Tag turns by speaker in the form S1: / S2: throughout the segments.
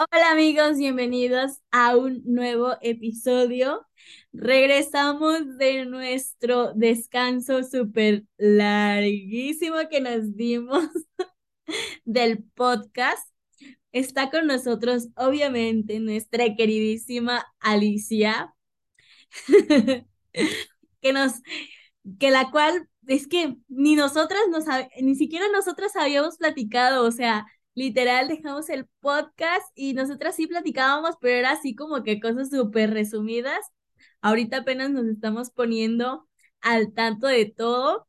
S1: Hola amigos, bienvenidos a un nuevo episodio. Regresamos de nuestro descanso súper larguísimo que nos dimos del podcast. Está con nosotros, obviamente, nuestra queridísima Alicia, que nos, que la cual es que ni nosotras nos, ni siquiera nosotras habíamos platicado, o sea, literal dejamos el podcast y nosotras sí platicábamos, pero era así como que cosas súper resumidas. Ahorita apenas nos estamos poniendo al tanto de todo.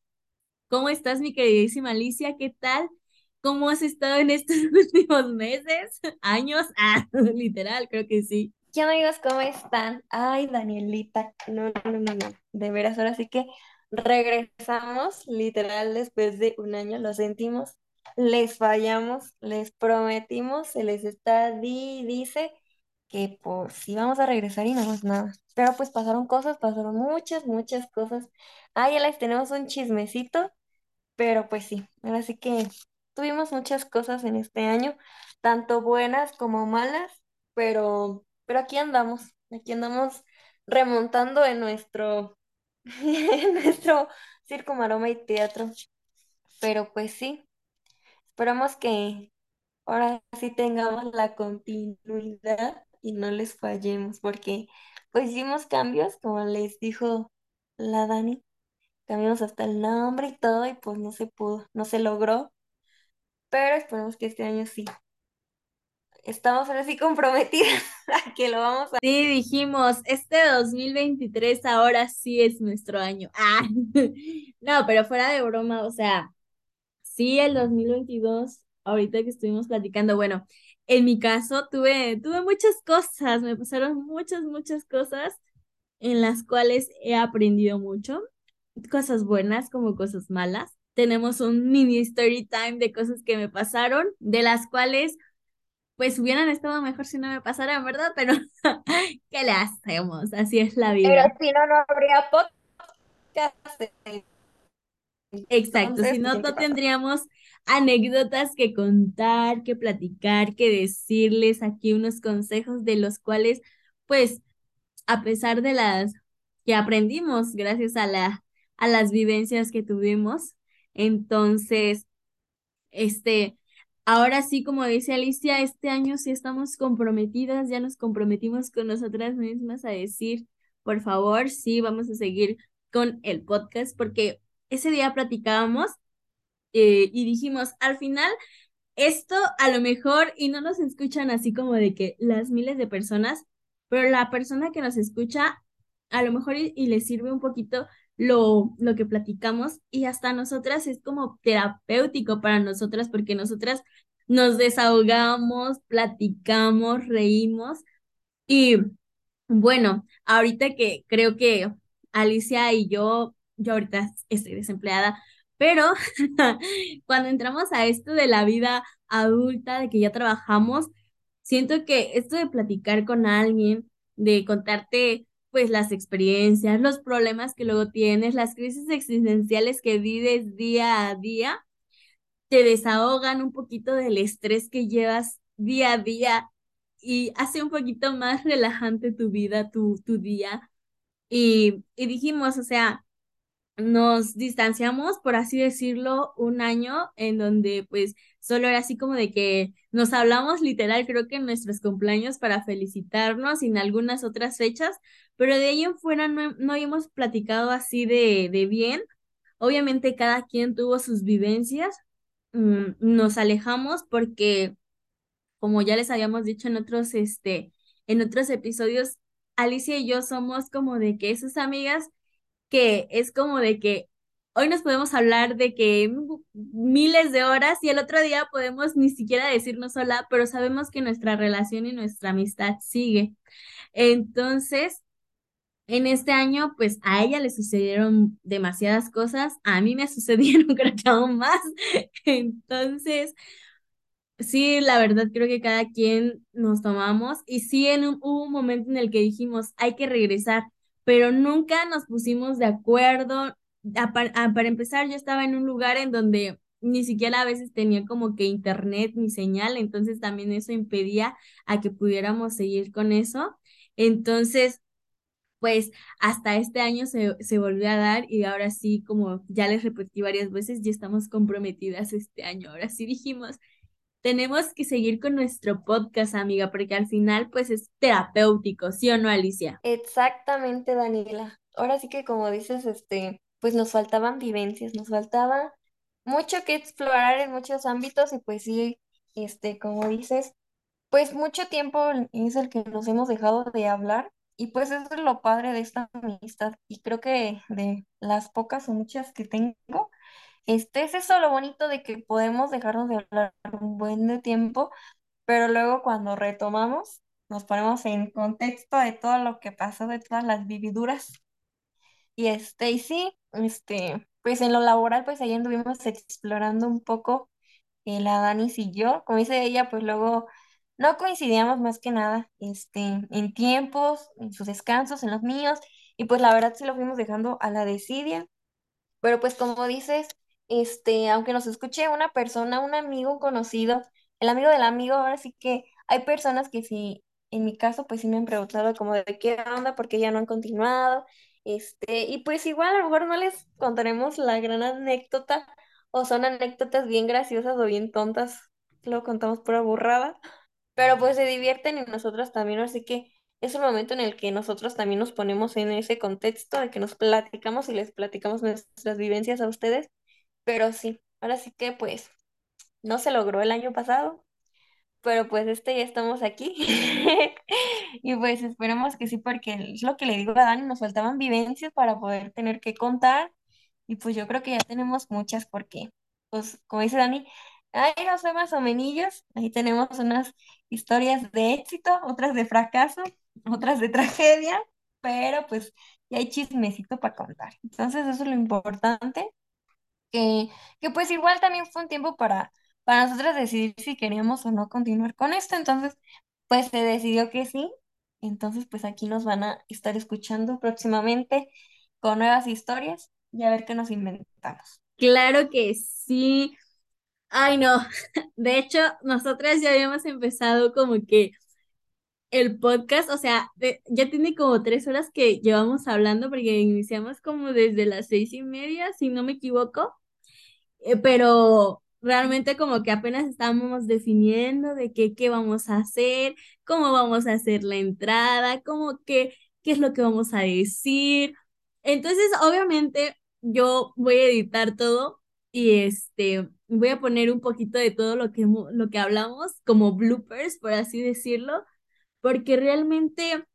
S1: ¿Cómo estás, mi queridísima Alicia? ¿Qué tal? ¿Cómo has estado en estos últimos meses, años? Ah, literal, creo que sí.
S2: ¿Qué amigos? ¿Cómo están? Ay, Danielita, no, no, no, no, de veras, ahora sí que regresamos literal después de un año, lo sentimos, les fallamos, les prometimos, se les está di, dice que pues sí vamos a regresar y no es nada. Pero pues pasaron cosas, pasaron muchas, muchas cosas. Ah, ya les tenemos un chismecito, pero pues sí, ahora sí que tuvimos muchas cosas en este año, tanto buenas como malas, pero, pero aquí andamos, aquí andamos remontando en nuestro, nuestro circo, maroma y teatro. Pero pues sí, esperamos que ahora sí tengamos la continuidad y no les fallemos, porque pues hicimos cambios, como les dijo la Dani, cambiamos hasta el nombre y todo y pues no se pudo, no se logró, pero esperemos que este año sí. Estamos ahora sí comprometidas a que lo vamos a...
S1: Sí, dijimos, este 2023 ahora sí es nuestro año. Ah, no, pero fuera de broma, o sea, sí, el 2022, ahorita que estuvimos platicando, bueno, en mi caso tuve, tuve muchas cosas, me pasaron muchas, muchas cosas en las cuales he aprendido mucho, cosas buenas como cosas malas. Tenemos un mini story time de cosas que me pasaron, de las cuales pues hubieran estado mejor si no me pasaran, ¿verdad? Pero, ¿qué le hacemos? Así es la vida.
S2: Pero si no, no habría podcast.
S1: Exacto, si no, no tendríamos anécdotas que contar, que platicar, que decirles aquí unos consejos de los cuales, pues, a pesar de las que aprendimos gracias a la, a las vivencias que tuvimos, entonces, este, ahora sí, como dice Alicia, este año sí estamos comprometidas, ya nos comprometimos con nosotras mismas a decir, por favor, sí, vamos a seguir con el podcast, porque ese día platicábamos eh, y dijimos, al final, esto a lo mejor, y no nos escuchan así como de que las miles de personas, pero la persona que nos escucha, a lo mejor y, le sirve un poquito lo, lo que platicamos y hasta nosotras es como terapéutico para nosotras porque nosotras nos desahogamos, platicamos, reímos y bueno, ahorita que creo que Alicia y yo yo ahorita estoy desempleada, pero cuando entramos a esto de la vida adulta, de que ya trabajamos, siento que esto de platicar con alguien, de contarte pues las experiencias, los problemas que luego tienes, las crisis existenciales que vives día a día, te desahogan un poquito del estrés que llevas día a día y hace un poquito más relajante tu vida, tu, tu día. Y, y dijimos, o sea, nos distanciamos, por así decirlo, un año en donde pues solo era así como de que nos hablamos literal, creo que en nuestros cumpleaños para felicitarnos y en algunas otras fechas, pero de ahí en fuera no, no habíamos platicado así de, de bien. Obviamente cada quien tuvo sus vivencias, mm, nos alejamos porque, como ya les habíamos dicho en otros, este, en otros episodios, Alicia y yo somos como de que esas amigas que es como de que hoy nos podemos hablar de que miles de horas y el otro día podemos ni siquiera decirnos hola, pero sabemos que nuestra relación y nuestra amistad sigue. Entonces, en este año, pues a ella le sucedieron demasiadas cosas, a mí me sucedieron creo que más. Entonces, sí, la verdad creo que cada quien nos tomamos y sí en un, hubo un momento en el que dijimos, hay que regresar pero nunca nos pusimos de acuerdo. para empezar, yo estaba en un lugar en donde ni siquiera a veces tenía como que internet ni señal, entonces también eso impedía a que pudiéramos seguir con eso. Entonces, pues hasta este año se, se volvió a dar y ahora sí, como ya les repetí varias veces, ya estamos comprometidas este año. Ahora sí dijimos, tenemos que seguir con nuestro podcast, amiga, porque al final pues es terapéutico, ¿sí o no, Alicia?
S2: Exactamente, Daniela. Ahora sí que como dices, este, pues nos faltaban vivencias, nos faltaba mucho que explorar en muchos ámbitos y pues sí, este, como dices, pues mucho tiempo es el que nos hemos dejado de hablar y pues eso es lo padre de esta amistad y creo que de las pocas o muchas que tengo, este es eso lo bonito de que podemos dejarnos de hablar un buen de tiempo, pero luego cuando retomamos nos ponemos en contexto de todo lo que pasó, de todas las vividuras. Y este, y sí, este, pues en lo laboral pues ahí anduvimos explorando un poco eh, la Danis y yo, como dice ella, pues luego no coincidíamos más que nada este, en tiempos, en sus descansos, en los míos, y pues la verdad sí lo fuimos dejando a la desidia, pero pues como dices, este, aunque nos escuche una persona, un amigo, un conocido, el amigo del amigo, ahora sí que hay personas que sí, en mi caso, pues sí me han preguntado como de qué onda, porque ya no han continuado, este, y pues igual a lo mejor no les contaremos la gran anécdota, o son anécdotas bien graciosas o bien tontas, lo contamos por burrada, pero pues se divierten y nosotros también, así que es un momento en el que nosotros también nos ponemos en ese contexto de que nos platicamos y les platicamos nuestras vivencias a ustedes, pero sí, ahora sí que pues no se logró el año pasado, pero pues este ya estamos aquí y pues esperemos que sí, porque es lo que le digo a Dani, nos faltaban vivencias para poder tener que contar y pues yo creo que ya tenemos muchas porque, pues como dice Dani, hay no sé más o menos, ahí tenemos unas historias de éxito, otras de fracaso, otras de tragedia, pero pues ya hay chismecito para contar. Entonces eso es lo importante, que, que pues igual también fue un tiempo para, para nosotros decidir si queríamos o no continuar con esto, entonces pues se decidió que sí, entonces pues aquí nos van a estar escuchando próximamente con nuevas historias y a ver qué nos inventamos.
S1: Claro que sí. Ay, no. De hecho, nosotras ya habíamos empezado como que el podcast, o sea, ya tiene como tres horas que llevamos hablando porque iniciamos como desde las seis y media, si no me equivoco. Eh, pero realmente como que apenas estábamos definiendo de qué, qué vamos a hacer, cómo vamos a hacer la entrada, cómo que, qué es lo que vamos a decir. Entonces, obviamente, yo voy a editar todo y este, voy a poner un poquito de todo lo que, lo que hablamos como bloopers, por así decirlo, porque realmente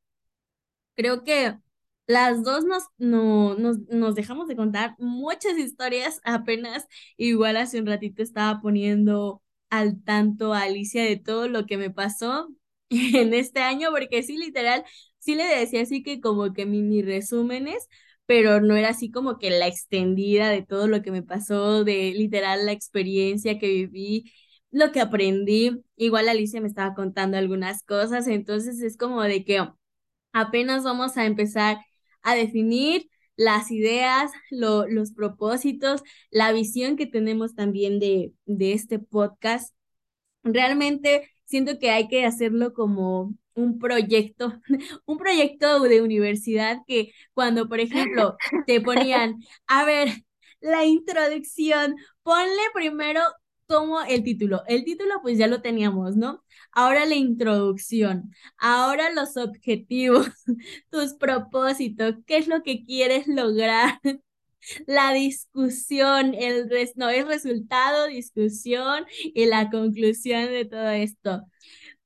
S1: Creo que las dos nos, no, nos, nos dejamos de contar muchas historias apenas. Igual hace un ratito estaba poniendo al tanto a Alicia de todo lo que me pasó en este año, porque sí, literal, sí le decía así que como que mini resúmenes, pero no era así como que la extendida de todo lo que me pasó, de literal la experiencia que viví, lo que aprendí. Igual Alicia me estaba contando algunas cosas, entonces es como de que Apenas vamos a empezar a definir las ideas, lo- los propósitos, la visión que tenemos también de, de este podcast. Realmente siento que hay que hacerlo como un proyecto, un proyecto de universidad que cuando, por ejemplo, te ponían, a ver, la introducción, ponle primero como el título. El título pues ya lo teníamos, ¿no? Ahora la introducción, ahora los objetivos, tus propósitos, qué es lo que quieres lograr la discusión, el res- no es resultado, discusión y la conclusión de todo esto.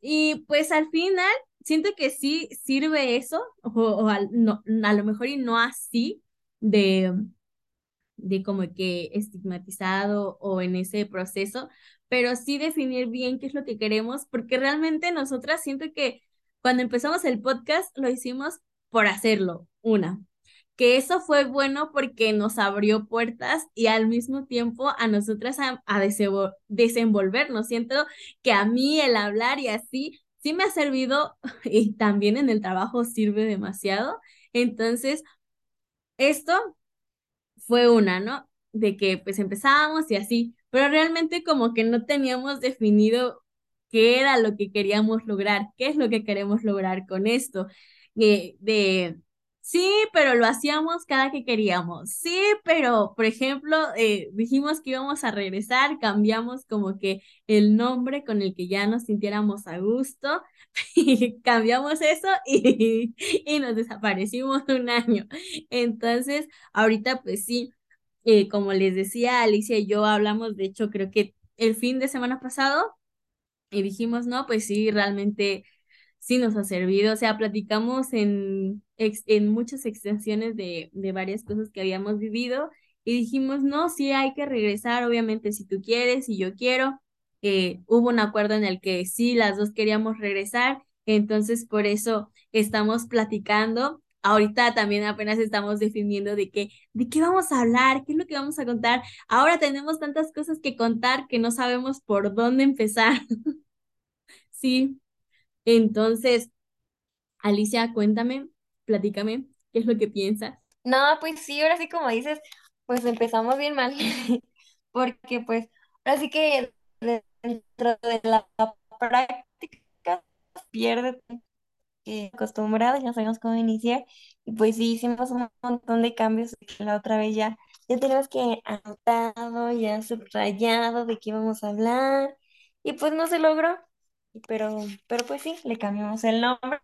S1: Y pues al final siento que sí sirve eso, o, o al- no, a lo mejor y no así de, de como que estigmatizado o en ese proceso, pero sí definir bien qué es lo que queremos, porque realmente nosotras siento que cuando empezamos el podcast lo hicimos por hacerlo, una que eso fue bueno porque nos abrió puertas y al mismo tiempo a nosotras a, a desenvol- desenvolvernos. Siento que a mí el hablar y así sí me ha servido y también en el trabajo sirve demasiado. Entonces, esto fue una, ¿no? De que pues empezábamos y así. Pero realmente como que no teníamos definido qué era lo que queríamos lograr, qué es lo que queremos lograr con esto, de, de Sí, pero lo hacíamos cada que queríamos. Sí, pero, por ejemplo, eh, dijimos que íbamos a regresar, cambiamos como que el nombre con el que ya nos sintiéramos a gusto, cambiamos eso y, y nos desaparecimos un año. Entonces, ahorita pues sí, como les decía, Alicia y yo hablamos, de hecho, creo que el fin de semana pasado, y dijimos, no, pues sí, realmente sí nos ha servido. O sea, platicamos en, en muchas extensiones de, de varias cosas que habíamos vivido y dijimos, no, sí hay que regresar, obviamente, si tú quieres, si yo quiero. Eh, hubo un acuerdo en el que sí, las dos queríamos regresar, entonces por eso estamos platicando. Ahorita también apenas estamos definiendo de qué, de qué vamos a hablar, qué es lo que vamos a contar. Ahora tenemos tantas cosas que contar que no sabemos por dónde empezar. Sí, entonces, Alicia, cuéntame, platícame, ¿qué es lo que piensas?
S2: No, pues sí, ahora sí como dices, pues empezamos bien mal, porque pues ahora sí que dentro de la práctica pierde eh, acostumbrado, ya sabemos cómo iniciar, y pues sí hicimos un montón de cambios, que la otra vez ya, ya tenemos que anotado, ya subrayado de qué íbamos a hablar, y pues no se logró, pero, pero pues sí, le cambiamos el nombre.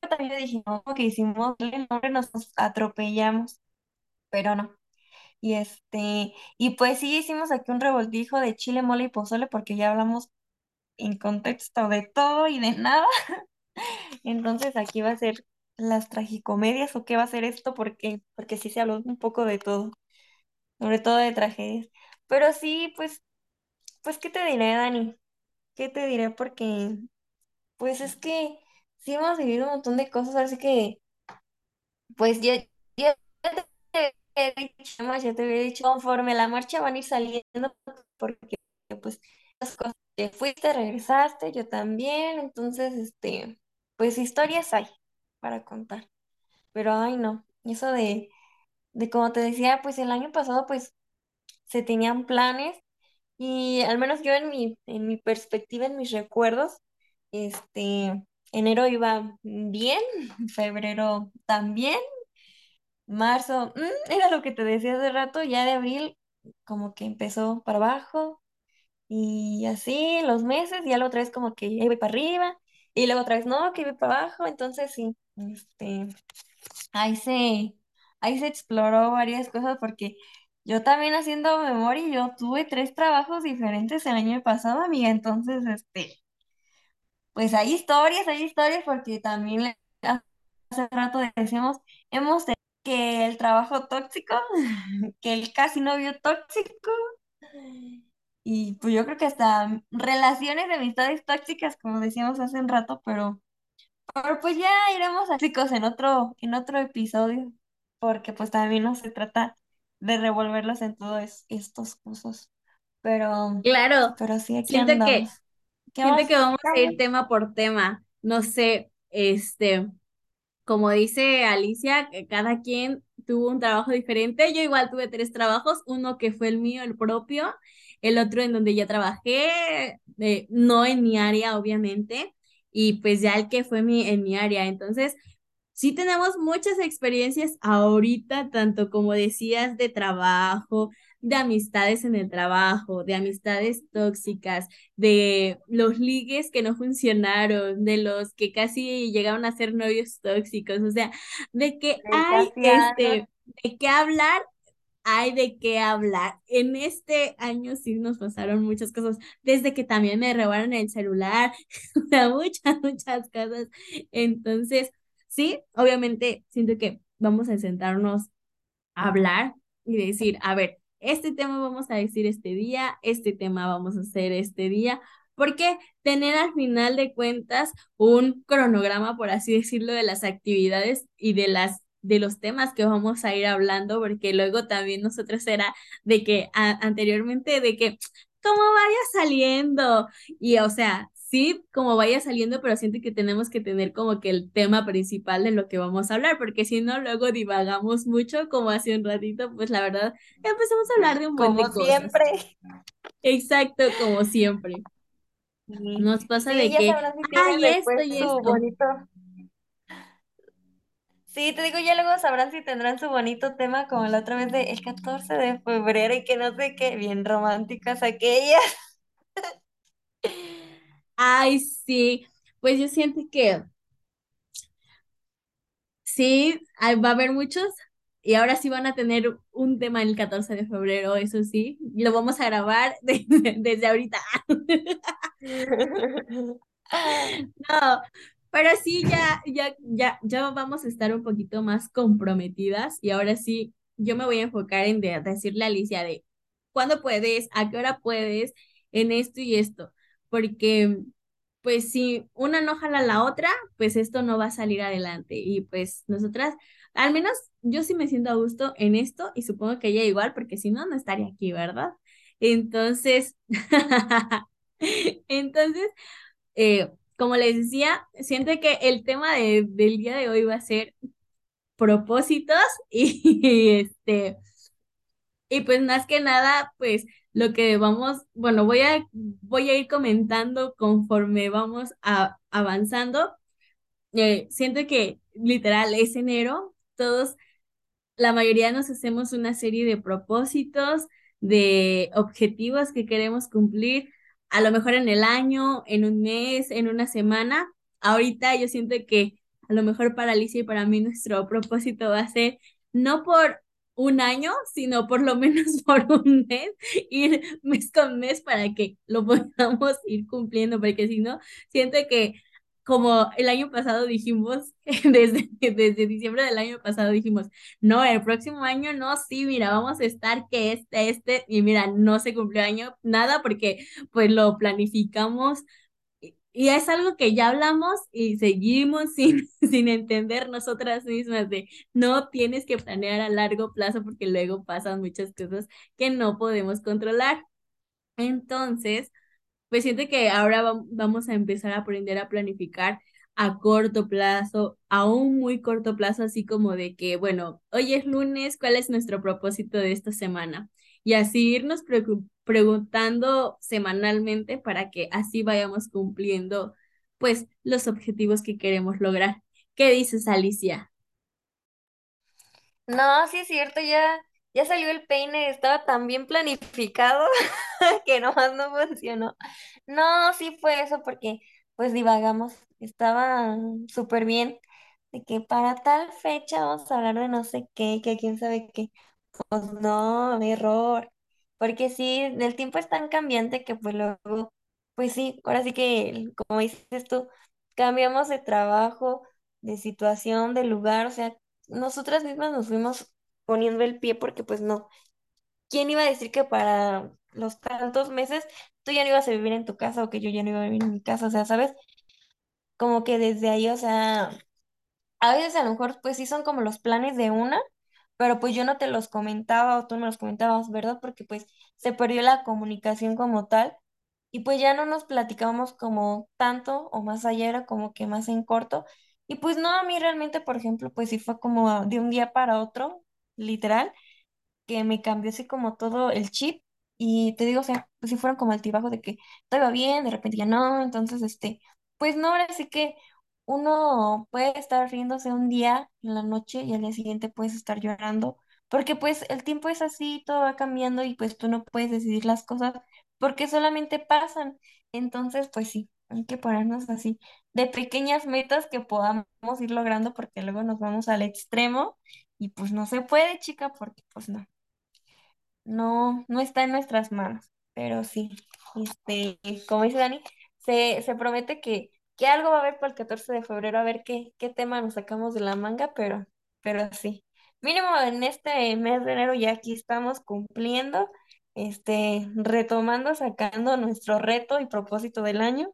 S2: También no, que hicimos el nombre, nos atropellamos, pero no. Y este, y pues sí hicimos aquí un revoltijo de chile, mole y pozole, porque ya hablamos en contexto de todo y de nada. Entonces aquí va a ser las tragicomedias o qué va a ser esto, porque, porque sí se habló un poco de todo, sobre todo de tragedias. Pero sí, pues, pues, ¿qué te diré, Dani? ¿Qué te diré? Porque, pues es que sí hemos vivido un montón de cosas, así que, pues ya, ya te había dicho, ya te había dicho, conforme la marcha van a ir saliendo, porque pues las cosas, te fuiste, regresaste, yo también, entonces, este, pues historias hay para contar. Pero ay no, eso de, de como te decía, pues el año pasado pues se tenían planes y al menos yo en mi, en mi perspectiva, en mis recuerdos, este, enero iba bien, febrero también, marzo, mm, era lo que te decía hace rato, ya de abril como que empezó para abajo y así los meses, ya la otra vez como que iba para arriba y luego otra vez no, que iba para abajo, entonces sí, este, ahí se, ahí se exploró varias cosas porque yo también haciendo memoria, yo tuve tres trabajos diferentes el año pasado, amiga, entonces, este, pues hay historias, hay historias porque también hace rato decíamos, hemos tenido que el trabajo tóxico, que el casi novio tóxico, y pues yo creo que hasta relaciones de amistades tóxicas, como decíamos hace un rato, pero, pero pues ya iremos a chicos en otro, en otro episodio, porque pues también no se trata de revolverlos en todos estos cursos, pero,
S1: Claro,
S2: pero sí, aquí
S1: siento
S2: andamos.
S1: que,
S2: ¿Qué
S1: siento que vamos a ir tema por tema. No sé, este, como dice Alicia, que cada quien tuvo un trabajo diferente. Yo igual tuve tres trabajos, uno que fue el mío, el propio, el otro en donde ya trabajé, eh, no en mi área, obviamente, y pues ya el que fue mi, en mi área. Entonces, sí tenemos muchas experiencias ahorita, tanto como decías, de trabajo, de amistades en el trabajo, de amistades tóxicas, de los ligues que no funcionaron, de los que casi llegaron a ser novios tóxicos, o sea, de que hay este, de qué hablar. Hay de qué hablar. En este año sí nos pasaron muchas cosas, desde que también me robaron el celular, muchas, muchas cosas. Entonces, Sí, obviamente siento que vamos a sentarnos a hablar y decir, a ver, este tema vamos a decir este día, este tema vamos a hacer este día, porque tener al final de cuentas un cronograma, por así decirlo, de las actividades y de las de los temas que vamos a ir hablando, porque luego también nosotros era de que a- anteriormente de que cómo vaya saliendo y o sea, sí, como vaya saliendo, pero siento que tenemos que tener como que el tema principal de lo que vamos a hablar, porque si no, luego divagamos mucho, como hace un ratito, pues la verdad, empezamos a hablar de un buen
S2: Como
S1: de cosas.
S2: siempre.
S1: Exacto, como siempre. Nos pasa
S2: Sí,
S1: de que, ay, esto y esto.
S2: bonito. Sí, te digo, ya luego sabrán si tendrán su bonito tema como la otra vez de el 14 de febrero y que no sé qué, bien románticas aquellas.
S1: Ay, sí, pues yo siento que sí, va a haber muchos y ahora sí van a tener un tema el 14 de febrero, eso sí, lo vamos a grabar desde, desde ahorita. No, pero sí, ya, ya, ya, ya vamos a estar un poquito más comprometidas y ahora sí, yo me voy a enfocar en de- decirle a Alicia de cuándo puedes, a qué hora puedes, en esto y esto, porque pues si una no jala la otra, pues esto no va a salir adelante. Y pues nosotras, al menos yo sí me siento a gusto en esto y supongo que ella igual, porque si no, no estaría aquí, ¿verdad? Entonces, entonces eh, como les decía, siento que el tema de- del día de hoy va a ser propósitos y, este, y pues más que nada, pues lo que vamos, bueno, voy a, voy a ir comentando conforme vamos a, avanzando. Eh, siento que literal es enero, todos la mayoría nos hacemos una serie de propósitos, de objetivos que queremos cumplir, a lo mejor en el año, en un mes, en una semana. Ahorita yo siento que a lo mejor para Alicia y para mí nuestro propósito va a ser no por un año, sino por lo menos por un mes, ir mes con mes para que lo podamos ir cumpliendo, porque si no, siento que como el año pasado dijimos, desde, desde diciembre del año pasado dijimos, no, el próximo año no, sí, mira, vamos a estar que este, este, y mira, no se cumplió año, nada, porque pues lo planificamos y, y es algo que ya hablamos y seguimos sin, sin entender nosotras mismas de no tienes que planear a largo plazo porque luego pasan muchas cosas que no podemos controlar. Entonces, pues siento que ahora vam- vamos a empezar a aprender a planificar a corto plazo, a un muy corto plazo, así como de que, bueno, hoy es lunes, ¿cuál es nuestro propósito de esta semana? Y así irnos preocu- preguntando semanalmente para que así vayamos cumpliendo, pues, los objetivos que queremos lograr. ¿Qué dices, Alicia?
S2: No, sí es cierto, ya, ya salió el peine, estaba tan bien planificado que nomás no funcionó. No, sí fue eso porque pues divagamos, estaba súper bien de que para tal fecha vamos a hablar de no sé qué, que quién sabe qué. Pues no, error, porque sí, el tiempo es tan cambiante que pues luego, pues sí, ahora sí que como dices tú, cambiamos de trabajo, de situación, de lugar, o sea, nosotras mismas nos fuimos poniendo el pie porque pues no, ¿quién iba a decir que para los tantos meses tú ya no ibas a vivir en tu casa o que yo ya no iba a vivir en mi casa? O sea, ¿sabes? Como que desde ahí, o sea, a veces a lo mejor pues sí son como los planes de una, pero pues yo no te los comentaba o tú no los comentabas, ¿verdad? Porque pues se perdió la comunicación como tal y pues ya no nos platicábamos como tanto o más allá era como que más en corto. Y pues no, a mí realmente, por ejemplo, pues sí fue como de un día para otro, literal que me cambió así como todo el chip y te digo, o sea, pues si fueron como altibajos de que todo iba bien, de repente ya no, entonces, este, pues no, ahora sí que uno puede estar riéndose un día en la noche y al día siguiente puedes estar llorando, porque pues el tiempo es así, todo va cambiando y pues tú no puedes decidir las cosas porque solamente pasan, entonces, pues sí. Hay que ponernos así de pequeñas metas que podamos ir logrando porque luego nos vamos al extremo y pues no se puede, chica, porque pues no no, no está en nuestras manos, pero sí, este, como dice Dani, se, se promete que, que algo va a haber para el 14 de febrero, a ver qué, qué tema nos sacamos de la manga, pero, pero sí. Mínimo en este mes de enero ya aquí estamos cumpliendo, este, retomando, sacando nuestro reto y propósito del año.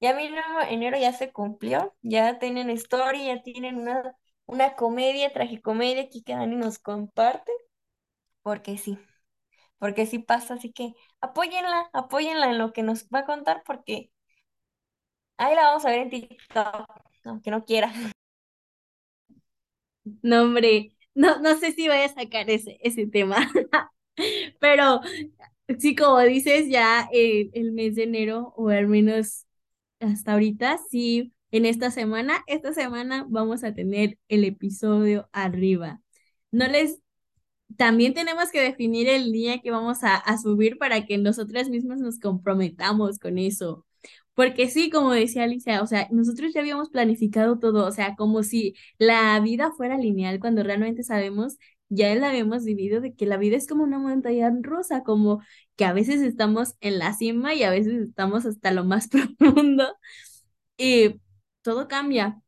S2: Ya mínimo enero ya se cumplió, ya tienen story, ya tienen una, una comedia, tragicomedia aquí que Dani nos comparte, porque sí porque sí pasa, así que apóyenla, apóyenla en lo que nos va a contar, porque Ahí la vamos a ver en TikTok, aunque no quiera.
S1: No, hombre, no, no sé si voy a sacar ese, ese tema, pero sí, como dices, ya eh, el mes de enero, o al menos hasta ahorita, sí, en esta semana, esta semana vamos a tener el episodio arriba. No les, también tenemos que definir el día que vamos a, subir para que nosotras mismas nos comprometamos con eso. Porque sí, como decía Alicia, o sea, nosotros ya habíamos planificado todo, o sea, como si la vida fuera lineal, cuando realmente sabemos, ya la habíamos vivido, de que la vida es como una montaña rusa, como que a veces estamos en la cima y a veces estamos hasta lo más profundo y todo cambia.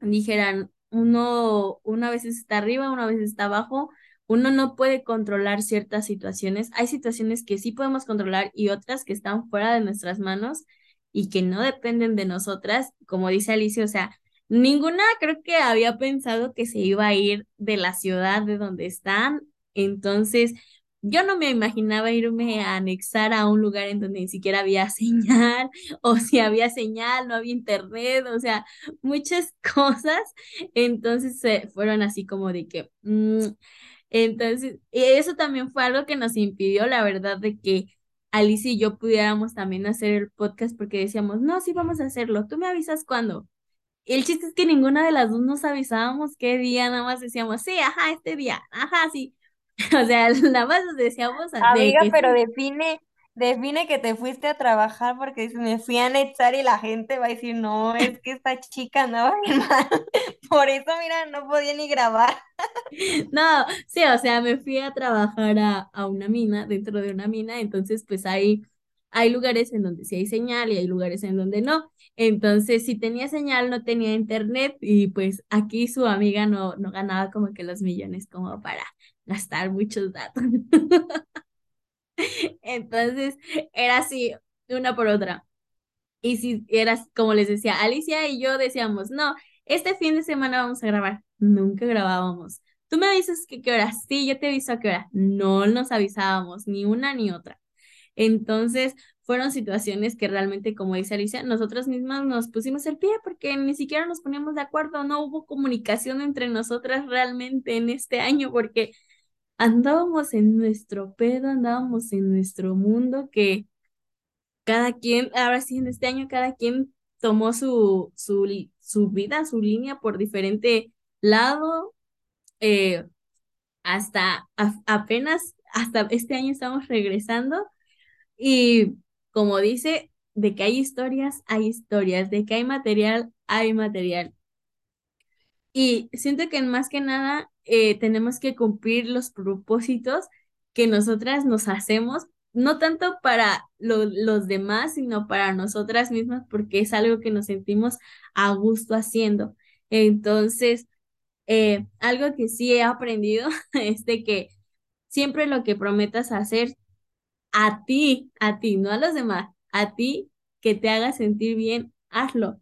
S1: Dijeran, uno, una vez está arriba, una vez está abajo, uno no puede controlar ciertas situaciones. Hay situaciones que sí podemos controlar y otras que están fuera de nuestras manos y que no dependen de nosotras, como dice Alicia, o sea, ninguna creo que había pensado que se iba a ir de la ciudad de donde están, entonces yo no me imaginaba irme a anexar a un lugar en donde ni siquiera había señal, o si había señal, no había internet, o sea, muchas cosas, entonces se fueron así como de que... Mm, entonces, eso también fue algo que nos impidió, la verdad, de que Alicia y yo pudiéramos también hacer el podcast porque decíamos, no, sí vamos a hacerlo, tú me avisas cuándo. El chiste es que ninguna de las dos nos avisábamos qué día, nada más decíamos, sí, ajá, este día, ajá, sí. O sea, nada más nos decíamos de
S2: Amiga,
S1: que
S2: pero
S1: sí.
S2: define, define que te fuiste a trabajar porque me fui a anexar y la gente va a decir, no, es que esta chica andaba bien mal. Por eso, mira, no podía ni grabar.
S1: No, sí, o sea, me fui a trabajar a, a una mina, dentro de una mina, entonces pues hay, hay lugares en donde sí hay señal y hay lugares en donde no. Entonces, si tenía señal, no tenía internet y pues aquí su amiga no, no ganaba como que los millones como para gastar muchos datos. Entonces, era así, una por otra. Y si eras, como les decía, Alicia y yo decíamos, no, este fin de semana vamos a grabar. Nunca grabábamos. Tú me avisas que qué hora. Sí, yo te aviso a qué hora. No nos avisábamos, ni una ni otra. Entonces, fueron situaciones que realmente, como dice Alicia, nosotras mismas nos pusimos el pie porque ni siquiera nos poníamos de acuerdo, no hubo comunicación entre nosotras realmente en este año porque andábamos en nuestro pedo, andábamos en nuestro mundo que cada quien, ahora sí, en este año cada quien tomó su, su, su vida, su línea por diferente lado, eh, hasta a- apenas, hasta este año estamos regresando y como dice, de que hay historias, hay historias, de que hay material, hay material. Y siento que más que nada eh, tenemos que cumplir los propósitos que nosotras nos hacemos, no tanto para lo- los demás, sino para nosotras mismas, porque es algo que nos sentimos a gusto haciendo. Entonces, eh, algo que sí he aprendido es de que siempre lo que prometas hacer a ti, a ti, no a los demás, a ti que te haga sentir bien, hazlo,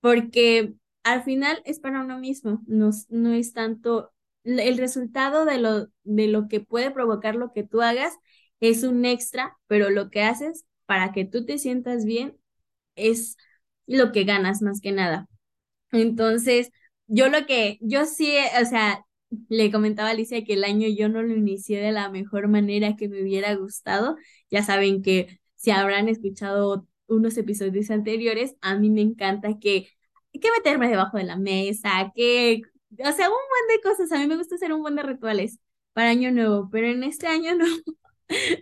S1: porque al final es para uno mismo, no, no es tanto el resultado de lo, de lo que puede provocar lo que tú hagas, es un extra, pero lo que haces para que tú te sientas bien es lo que ganas más que nada. Entonces, yo lo que, yo sí, o sea, le comentaba a Alicia que el año yo no lo inicié de la mejor manera que me hubiera gustado. Ya saben que si habrán escuchado unos episodios anteriores, a mí me encanta que, que meterme debajo de la mesa, que, o sea, un buen de cosas. A mí me gusta hacer un buen de rituales para año nuevo, pero en este año no,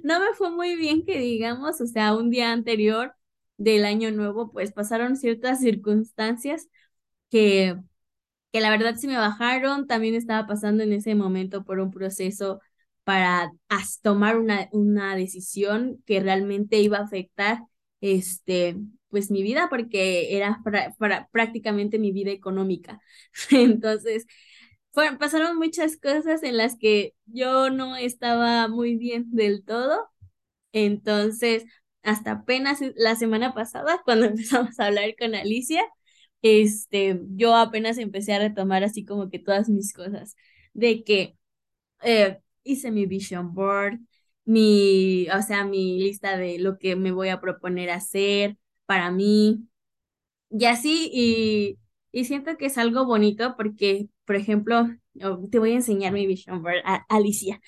S1: no me fue muy bien que digamos, o sea, un día anterior del año nuevo, pues pasaron ciertas circunstancias que, que la verdad sí me bajaron. También estaba pasando en ese momento por un proceso para tomar una, una decisión que realmente iba a afectar este, pues mi vida, porque era prácticamente mi vida económica. Entonces, pasaron muchas cosas en las que yo no estaba muy bien del todo. Entonces, hasta apenas la semana pasada, cuando empezamos a hablar con Alicia, este, yo apenas empecé a retomar así como que todas mis cosas, de que eh, hice mi vision board, mi, o sea, mi lista de lo que me voy a proponer hacer para mí, Y así, y, y siento que es algo bonito porque, por ejemplo, te voy a enseñar mi vision board, Alicia.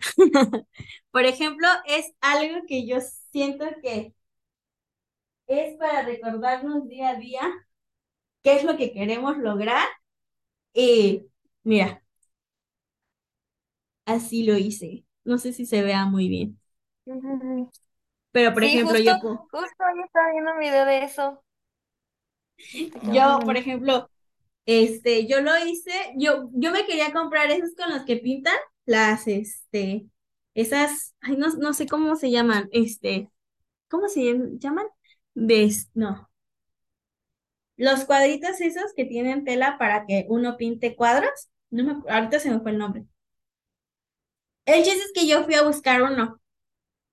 S1: Por ejemplo, es algo que yo siento que es para recordarnos día a día qué es lo que queremos lograr. Y mira, así lo hice. No sé si se vea muy bien. Pero por
S2: Sí,
S1: ejemplo,
S2: justo,
S1: yo,
S2: justo yo estaba viendo un video de eso.
S1: Yo, por ejemplo, este, yo lo hice, yo, yo me quería comprar esos con los que pintan las, este, esas, ay, no, no sé cómo se llaman, este, ¿cómo se llaman? Ves, no. Los cuadritos esos que tienen tela para que uno pinte cuadros, no me, ahorita se me fue el nombre. El chiste es que yo fui a buscar uno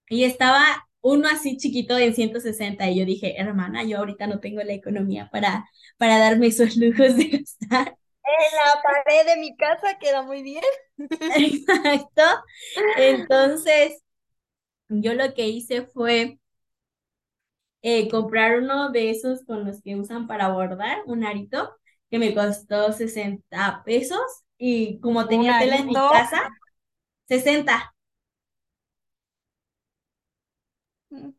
S1: y estaba uno así chiquito en 160 y yo dije, hermana, yo ahorita no tengo la economía para, para darme esos lujos de gastar.
S2: En la pared de mi casa queda muy bien.
S1: Exacto. Entonces, yo lo que hice fue eh, comprar uno de esos con los que usan para bordar, un arito, que me costó 60 pesos y como tenía tela en mi casa, sesenta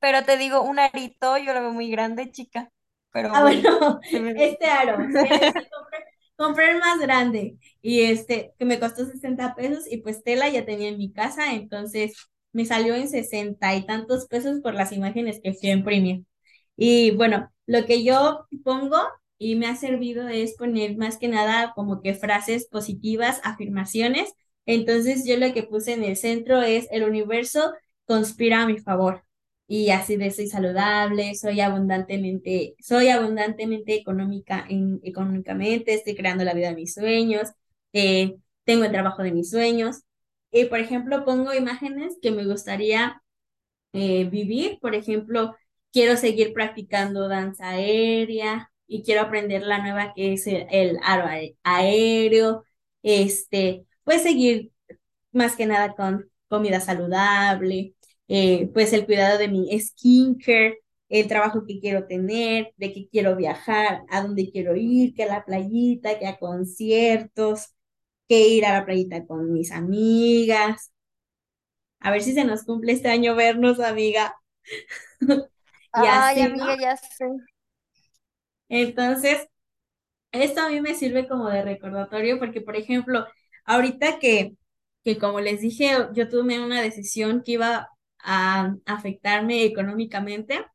S2: Pero te digo, un arito, yo lo veo muy grande, chica. Pero
S1: Ah,
S2: bueno,
S1: bueno, este aro, sí, compré, compré el más grande y este, que me costó 60 pesos y pues tela ya tenía en mi casa, entonces me salió en 60 y tantos pesos por las imágenes que fui a imprimir. Y bueno, lo que yo pongo y me ha servido es poner más que nada como que frases positivas, afirmaciones. Entonces yo lo que puse en el centro es el universo conspira a mi favor. Y así de soy saludable, soy abundantemente, soy abundantemente económica en, económicamente, estoy creando la vida de mis sueños, eh, tengo el trabajo de mis sueños. Y por ejemplo, pongo imágenes que me gustaría eh, vivir. Por ejemplo, quiero seguir practicando danza aérea y quiero aprender la nueva que es el, el aro aéreo. Este, pues seguir más que nada con comida saludable, eh, pues el cuidado de mi skincare, el trabajo que quiero tener, de que quiero viajar, a dónde quiero ir, que a la playita, que a conciertos, que ir a la playita con mis amigas. A ver si se nos cumple este año vernos, amiga.
S2: Ay,
S1: así, ¿no?
S2: amiga, ya sé.
S1: Entonces, esto a mí me sirve como de recordatorio porque, por ejemplo, ahorita que, que como les dije, yo tomé una decisión que iba a afectarme económicamente,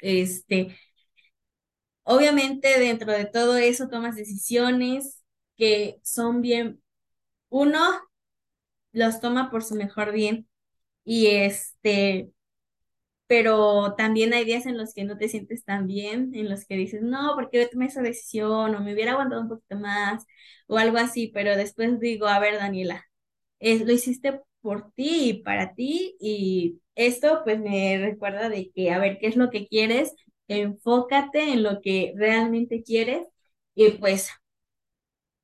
S1: este, obviamente dentro de todo eso tomas decisiones que son bien, uno los toma por su mejor bien y este, pero también hay días en los que no te sientes tan bien, en los que dices, no, ¿por qué tomé esa decisión? O me hubiera aguantado un poquito más, o algo así, pero después digo, a ver, Daniela, es, lo hiciste por ti y para ti, y esto pues me recuerda de que, a ver, ¿qué es lo que quieres? Enfócate en lo que realmente quieres, y pues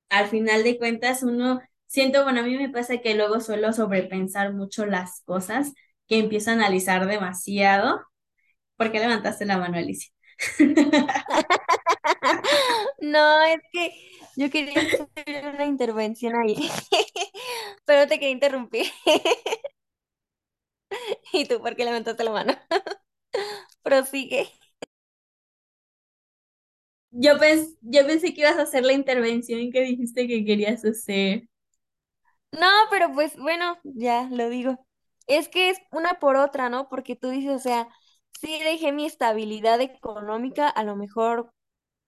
S1: al final de cuentas uno, siento, bueno, a mí me pasa que luego suelo sobrepensar mucho las cosas, que empiezo a analizar demasiado ¿Por qué levantaste la mano, Alicia?
S2: No, es que yo quería hacer una intervención ahí, pero te quería interrumpir. ¿Y tú por qué levantaste la mano? Prosigue.
S1: Yo, pens- yo pensé que ibas a hacer la intervención que dijiste que querías hacer.
S2: No, pero pues bueno, ya lo digo. Es que es una por otra, ¿no? Porque tú dices, o sea, sí dejé mi estabilidad económica a lo mejor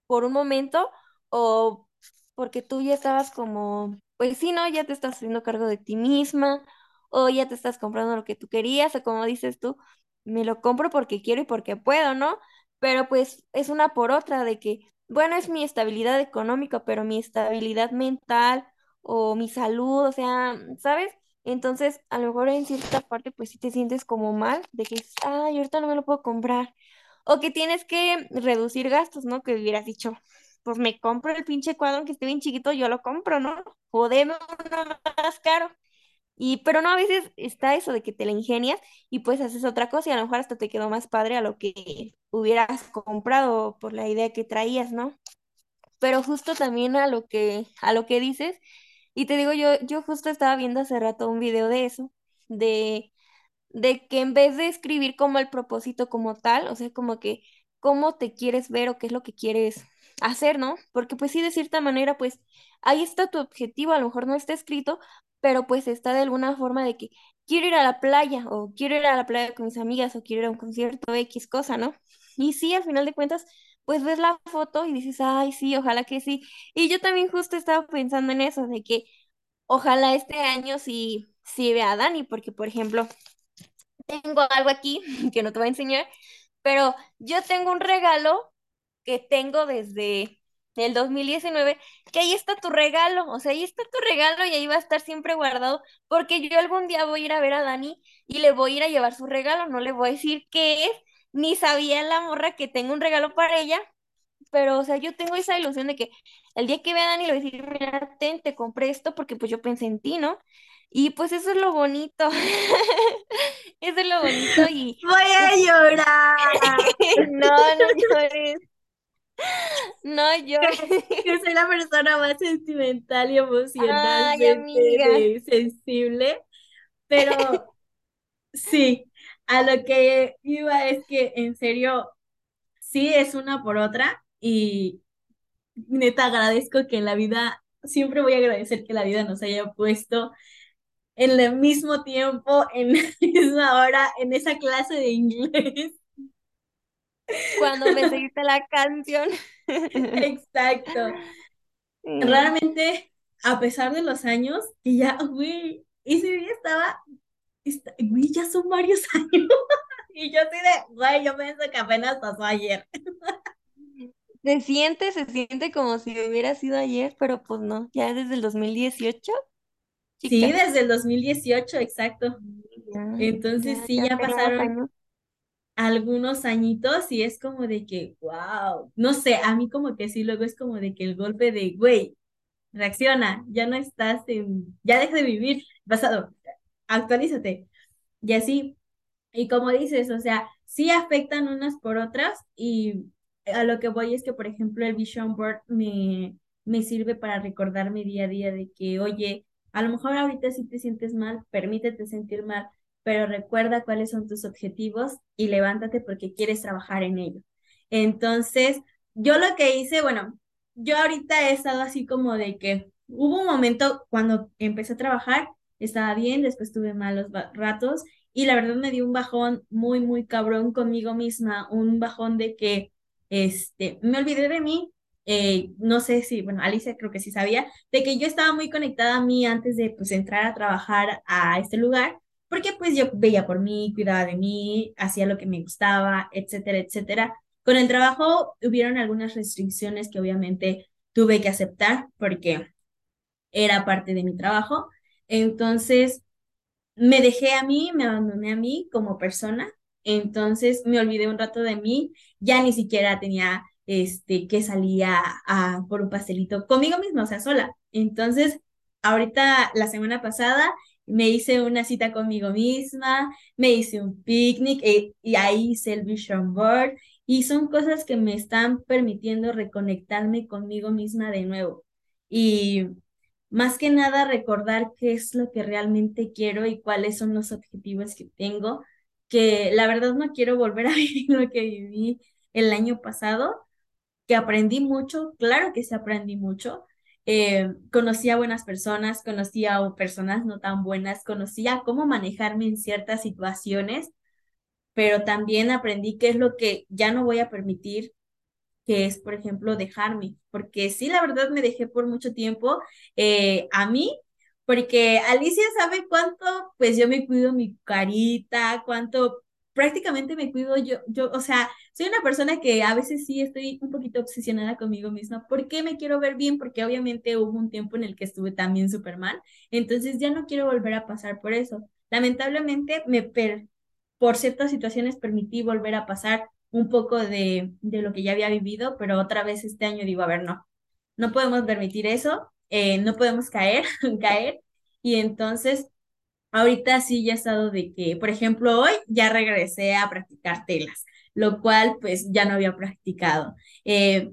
S2: por un momento o porque tú ya estabas como, pues sí, ¿no? Ya te estás haciendo cargo de ti misma o ya te estás comprando lo que tú querías o como dices tú, me lo compro porque quiero y porque puedo, ¿no? Pero pues es una por otra de que, bueno, es mi estabilidad económica, pero mi estabilidad mental o mi salud, o sea, ¿sabes? Entonces, a lo mejor en cierta parte, pues sí te sientes como mal de que, ay, ahorita no me lo puedo comprar. O que tienes que reducir gastos, ¿no? Que hubieras dicho, pues me compro el pinche cuadro que esté bien chiquito, yo lo compro, ¿no? O uno más caro. Y, pero no, a veces está eso de que te la ingenias y pues haces otra cosa y a lo mejor hasta te quedó más padre a lo que hubieras comprado por la idea que traías, ¿no? Pero justo también a lo que, a lo que dices, y te digo, yo, yo justo estaba viendo hace rato un video de eso, de, de que en vez de escribir como el propósito como tal, o sea, como que cómo te quieres ver o qué es lo que quieres hacer, ¿no? Porque pues sí, de cierta manera, pues ahí está tu objetivo, a lo mejor no está escrito, pero pues está de alguna forma de que quiero ir a la playa o quiero ir a la playa con mis amigas o quiero ir a un concierto X cosa, ¿no? Y sí, al final de cuentas, pues ves la foto y dices, ay, sí, ojalá que sí. Y yo también justo estaba pensando en eso, de que ojalá este año sí, sí vea a Dani, porque por ejemplo, tengo algo aquí que no te voy a enseñar, pero yo tengo un regalo que tengo desde el 2019, que ahí está tu regalo, o sea, ahí está tu regalo y ahí va a estar siempre guardado, porque yo algún día voy a ir a ver a Dani y le voy a ir a llevar su regalo, no le voy a decir qué es, ni sabía la morra que tengo un regalo para ella, pero, o sea, yo tengo esa ilusión de que el día que vea a Dani le voy a decir, mira, ten, te compré esto porque pues yo pensé en ti, ¿no? Y pues eso es lo bonito, eso es lo bonito y...
S1: Voy a llorar.
S2: no, no llores. No, yo.
S1: Yo soy la persona más sentimental y emocionalmente sensible, pero sí, a lo que iba es que en serio, sí es una por otra y neta agradezco que en la vida, siempre voy a agradecer que la vida nos haya puesto en el mismo tiempo, en la misma hora, en esa clase de inglés
S2: cuando me seguiste la canción.
S1: Exacto. Realmente, a pesar de los años, y ya, güey, ese día estaba, güey, ya son varios años. y yo así de, güey, yo pienso que apenas pasó ayer.
S2: Se siente, se siente como si hubiera sido ayer, pero pues no, ya desde el 2018.
S1: Sí, desde el 2018, exacto. Entonces sí, ya pasaron algunos añitos y es como de que, wow, no sé, a mí como que sí, luego es como de que el golpe de, güey, reacciona, ya no estás en, ya deja de vivir pasado, actualízate. Y así, y como dices, o sea, sí afectan unas por otras y a lo que voy es que, por ejemplo, el Vision Board me, me sirve para recordarme día a día de que, oye, a lo mejor ahorita sí te sientes mal, permítete sentir mal, pero recuerda cuáles son tus objetivos y levántate porque quieres trabajar en ello. Entonces, yo lo que hice, bueno, yo ahorita he estado así como de que hubo un momento cuando empecé a trabajar, estaba bien, después tuve malos ratos y la verdad me dio un bajón muy, muy cabrón conmigo misma, un bajón de que este, me olvidé de mí, eh, no sé si, bueno, Alicia creo que sí sabía, de que yo estaba muy conectada a mí antes de pues entrar a trabajar a este lugar porque pues yo veía por mí, cuidaba de mí, hacía lo que me gustaba, etcétera, etcétera. Con el trabajo hubieron algunas restricciones que obviamente tuve que aceptar porque era parte de mi trabajo. Entonces, me dejé a mí, me abandoné a mí como persona. Entonces, me olvidé un rato de mí. Ya ni siquiera tenía este que salía a, por un pastelito conmigo misma, o sea, sola. Entonces, ahorita la semana pasada me hice una cita conmigo misma, me hice un picnic eh, y ahí hice el vision board y son cosas que me están permitiendo reconectarme conmigo misma de nuevo. Y más que nada recordar qué es lo que realmente quiero y cuáles son los objetivos que tengo, que la verdad no quiero volver a vivir lo que viví el año pasado, que aprendí mucho, claro que sí aprendí mucho, eh, conocía buenas personas, conocía a personas no tan buenas, conocía cómo manejarme en ciertas situaciones, pero también aprendí qué es lo que ya no voy a permitir, que es, por ejemplo, dejarme, porque sí, la verdad me dejé por mucho tiempo eh, a mí, porque Alicia sabe cuánto, pues yo me cuido mi carita, cuánto prácticamente me cuido yo, yo, o sea, soy una persona que a veces sí estoy un poquito obsesionada conmigo misma. ¿Por qué me quiero ver bien? Porque obviamente hubo un tiempo en el que estuve también súper mal, entonces ya no quiero volver a pasar por eso. Lamentablemente, me per por ciertas situaciones permití volver a pasar un poco de, de lo que ya había vivido, pero otra vez este año digo, a ver, no, no podemos permitir eso, eh, no podemos caer, caer, y entonces Ahorita sí ya he estado de que, por ejemplo, hoy ya regresé a practicar telas, lo cual pues ya no había practicado. Eh,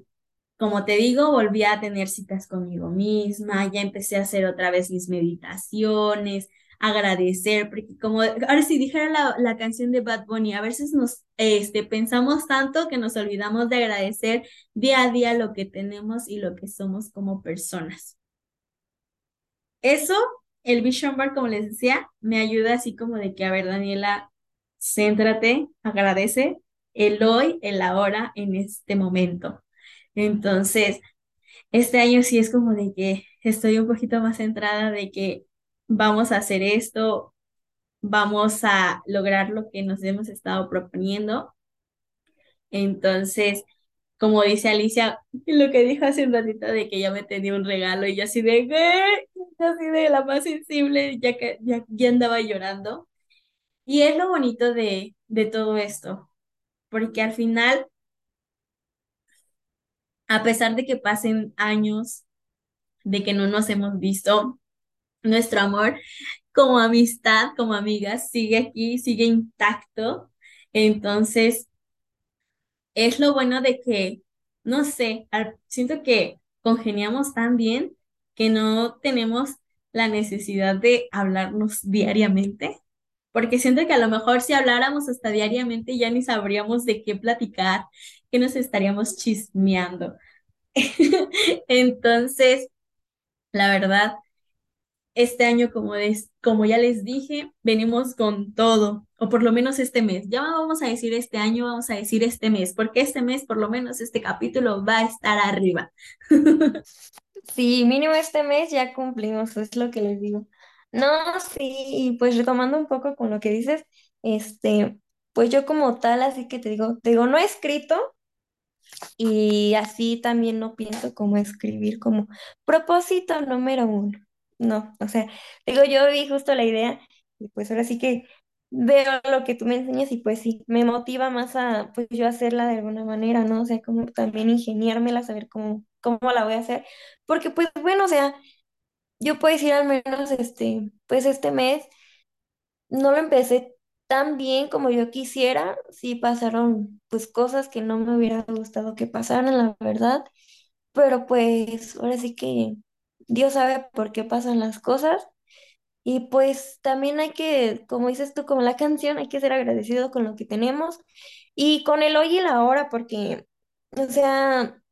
S1: como te digo, volví a tener citas conmigo misma, ya empecé a hacer otra vez mis meditaciones, agradecer, porque como ahora si dijera la, la canción de Bad Bunny, a veces nos este, pensamos tanto que nos olvidamos de agradecer día a día lo que tenemos y lo que somos como personas. Eso, el Vision Board, como les decía, me ayuda así como de que, a ver, Daniela, céntrate, agradece el hoy, el ahora, en este momento. Entonces, este año sí es como de que estoy un poquito más centrada de que vamos a hacer esto, vamos a lograr lo que nos hemos estado proponiendo. Entonces, como dice Alicia, lo que dijo hace un ratito de que ya me tenía un regalo y yo así de, ¿qué? Así de la más sensible, ya que ya, ya andaba llorando. Y es lo bonito de, de todo esto, porque al final, a pesar de que pasen años, de que no nos hemos visto, nuestro amor como amistad, como amigas, sigue aquí, sigue intacto. Entonces, es lo bueno de que, no sé, al- siento que congeniamos tan bien que no tenemos la necesidad de hablarnos diariamente, porque siento que a lo mejor si habláramos hasta diariamente ya ni sabríamos de qué platicar, que nos estaríamos chismeando. Entonces, la verdad este año, como, como ya les dije, venimos con todo, o por lo menos este mes. Ya vamos a decir este año, vamos a decir este mes, porque este mes, por lo menos este capítulo va a estar arriba.
S2: Sí, mínimo este mes ya cumplimos, es lo que les digo. No, sí, pues retomando un poco con lo que dices, este, pues yo como tal, así que te digo, te digo, no he escrito y así también no pienso como escribir como propósito número uno. No, o sea, digo, yo vi justo la idea y pues ahora sí que veo lo que tú me enseñas y pues sí, me motiva más a pues yo hacerla de alguna manera, ¿no? O sea, como también ingeniármela, saber cómo, cómo la voy a hacer. Porque pues bueno, o sea, yo puedo decir al menos este, pues este mes no lo empecé tan bien como yo quisiera, sí pasaron pues cosas que no me hubiera gustado que pasaran, la verdad, pero pues ahora sí que Dios sabe por qué pasan las cosas y pues también hay que, como dices tú, como la canción, hay que ser agradecido con lo que tenemos y con el hoy y el ahora, porque, o sea,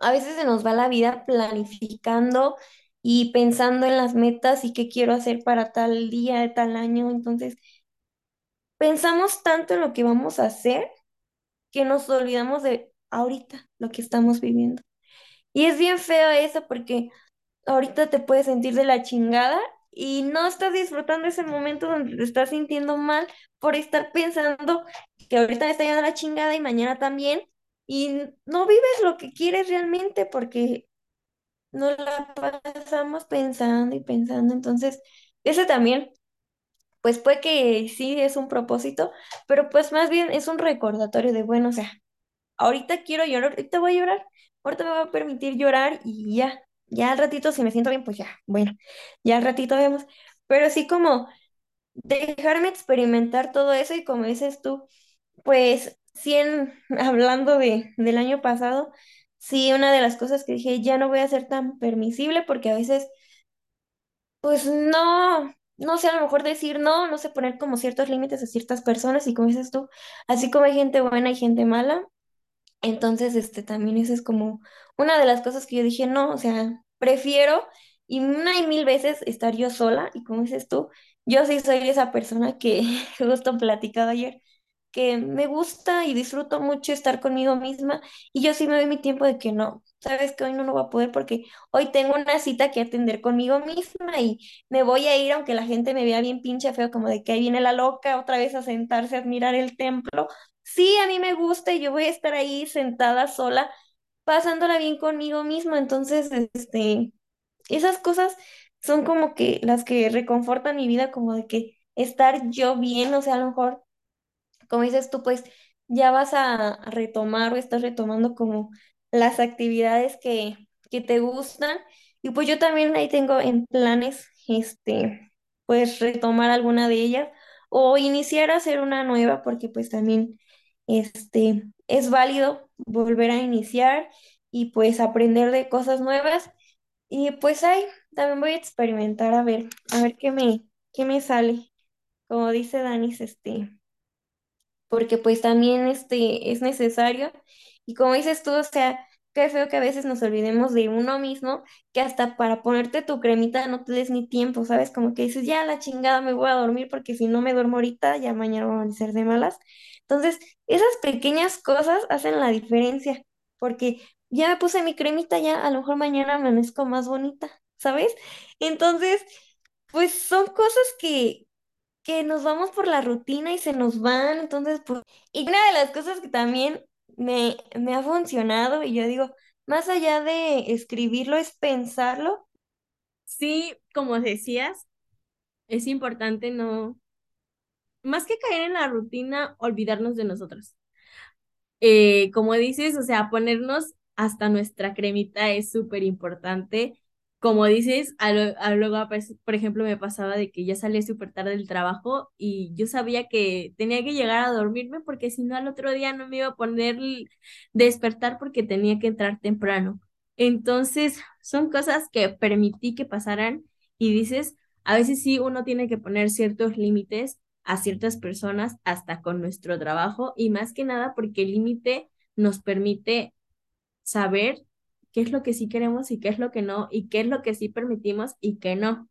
S2: a veces se nos va la vida planificando y pensando en las metas y qué quiero hacer para tal día, tal año. Entonces, pensamos tanto en lo que vamos a hacer que nos olvidamos de ahorita lo que estamos viviendo. Y es bien feo eso porque ahorita te puedes sentir de la chingada y no estás disfrutando ese momento donde te estás sintiendo mal por estar pensando que ahorita me está yendo la chingada y mañana también. Y no vives lo que quieres realmente porque nos la pasamos pensando y pensando. Entonces, ese también, pues puede que sí es un propósito, pero pues más bien es un recordatorio de, bueno, o sea, ahorita quiero llorar, ahorita voy a llorar, ahorita me voy a permitir llorar y ya, ya al ratito si me siento bien, pues ya, bueno, ya al ratito vemos. Pero sí como dejarme experimentar todo eso y como dices tú, pues sí, en- hablando de, del año pasado, sí, una de las cosas que dije, ya no voy a ser tan permisible porque a veces, pues no, no sé, a lo mejor decir no, no sé poner como ciertos límites a ciertas personas y como dices tú, así como hay gente buena y gente mala, entonces este también esa es como una de las cosas que yo dije, no, o sea, prefiero y una y mil veces estar yo sola y como dices tú, yo sí soy esa persona que justo platicado ayer que me gusta y disfruto mucho estar conmigo misma y yo sí me doy mi tiempo de que no, sabes que hoy no, no voy a poder porque hoy tengo una cita que atender conmigo misma y me voy a ir aunque la gente me vea bien pinche feo como de que ahí viene la loca otra vez a sentarse a admirar el templo. Sí, a mí me gusta y yo voy a estar ahí sentada sola pasándola bien conmigo misma, entonces este esas cosas son como que las que reconfortan mi vida como de que estar yo bien, o sea, a lo mejor como dices tú, pues ya vas a retomar o estás retomando como las actividades que, que te gustan. Y pues yo también ahí tengo en planes, este, pues retomar alguna de ellas o iniciar a hacer una nueva porque pues también este es válido volver a iniciar y pues aprender de cosas nuevas y pues ahí también voy a experimentar a ver, a ver qué me, qué me sale. Como dice Danis, este, porque pues también este es necesario. Y como dices tú, o sea, qué feo que a veces nos olvidemos de uno mismo, que hasta para ponerte tu cremita no te des ni tiempo, ¿sabes? Como que dices, ya la chingada me voy a dormir porque si no me duermo ahorita, ya mañana voy a amanecer de malas. Entonces, esas pequeñas cosas hacen la diferencia, porque ya me puse mi cremita, ya a lo mejor mañana amanezco más bonita, ¿sabes? Entonces, pues son cosas que, que nos vamos por la rutina y se nos van, entonces, pues, y una de las cosas que también me, me ha funcionado, y yo digo, más allá de escribirlo, es pensarlo.
S1: Sí, como decías, es importante no, más que caer en la rutina, olvidarnos de nosotros. Eh, como dices, o sea, ponernos hasta nuestra cremita es súper importante. Como dices, a lo- a luego, por ejemplo, me pasaba de que ya salía súper tarde del trabajo y yo sabía que tenía que llegar a dormirme porque si no al otro día no me iba a poner despertar porque tenía que entrar temprano. Entonces, son cosas que permití que pasaran y dices, a veces sí uno tiene que poner ciertos límites a ciertas personas hasta con nuestro trabajo y más que nada porque el límite nos permite saber qué es lo que sí queremos y qué es lo que no y qué es lo que sí permitimos y qué no.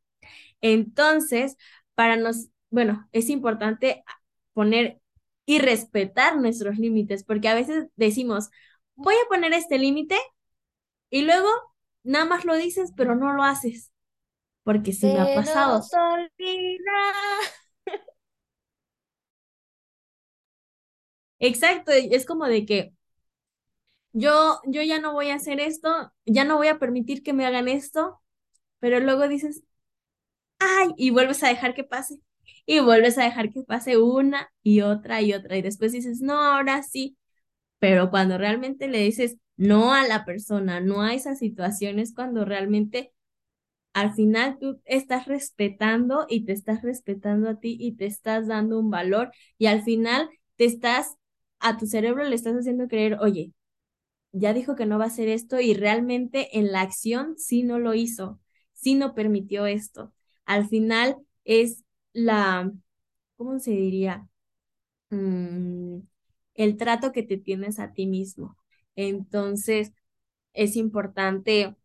S1: Entonces, para nos, bueno, es importante poner y respetar nuestros límites porque a veces decimos, voy a poner este límite y luego nada más lo dices, pero no lo haces, porque sí me ha pasado.
S2: olvida.
S1: Exacto, es como de que yo, yo ya no voy a hacer esto, ya no voy a permitir que me hagan esto, pero luego dices, ay, y vuelves a dejar que pase, y vuelves a dejar que pase una y otra y otra, y después dices, no, ahora sí, pero cuando realmente le dices no a la persona, no a esas situaciones, cuando realmente al final tú estás respetando y te estás respetando a ti y te estás dando un valor, y al final te estás, a tu cerebro le estás haciendo creer, oye, ya dijo que no va a hacer esto y realmente en la acción sí no lo hizo, sí no permitió esto. Al final es la, ¿cómo se diría? Mm, el trato que te tienes a ti mismo. Entonces, es importante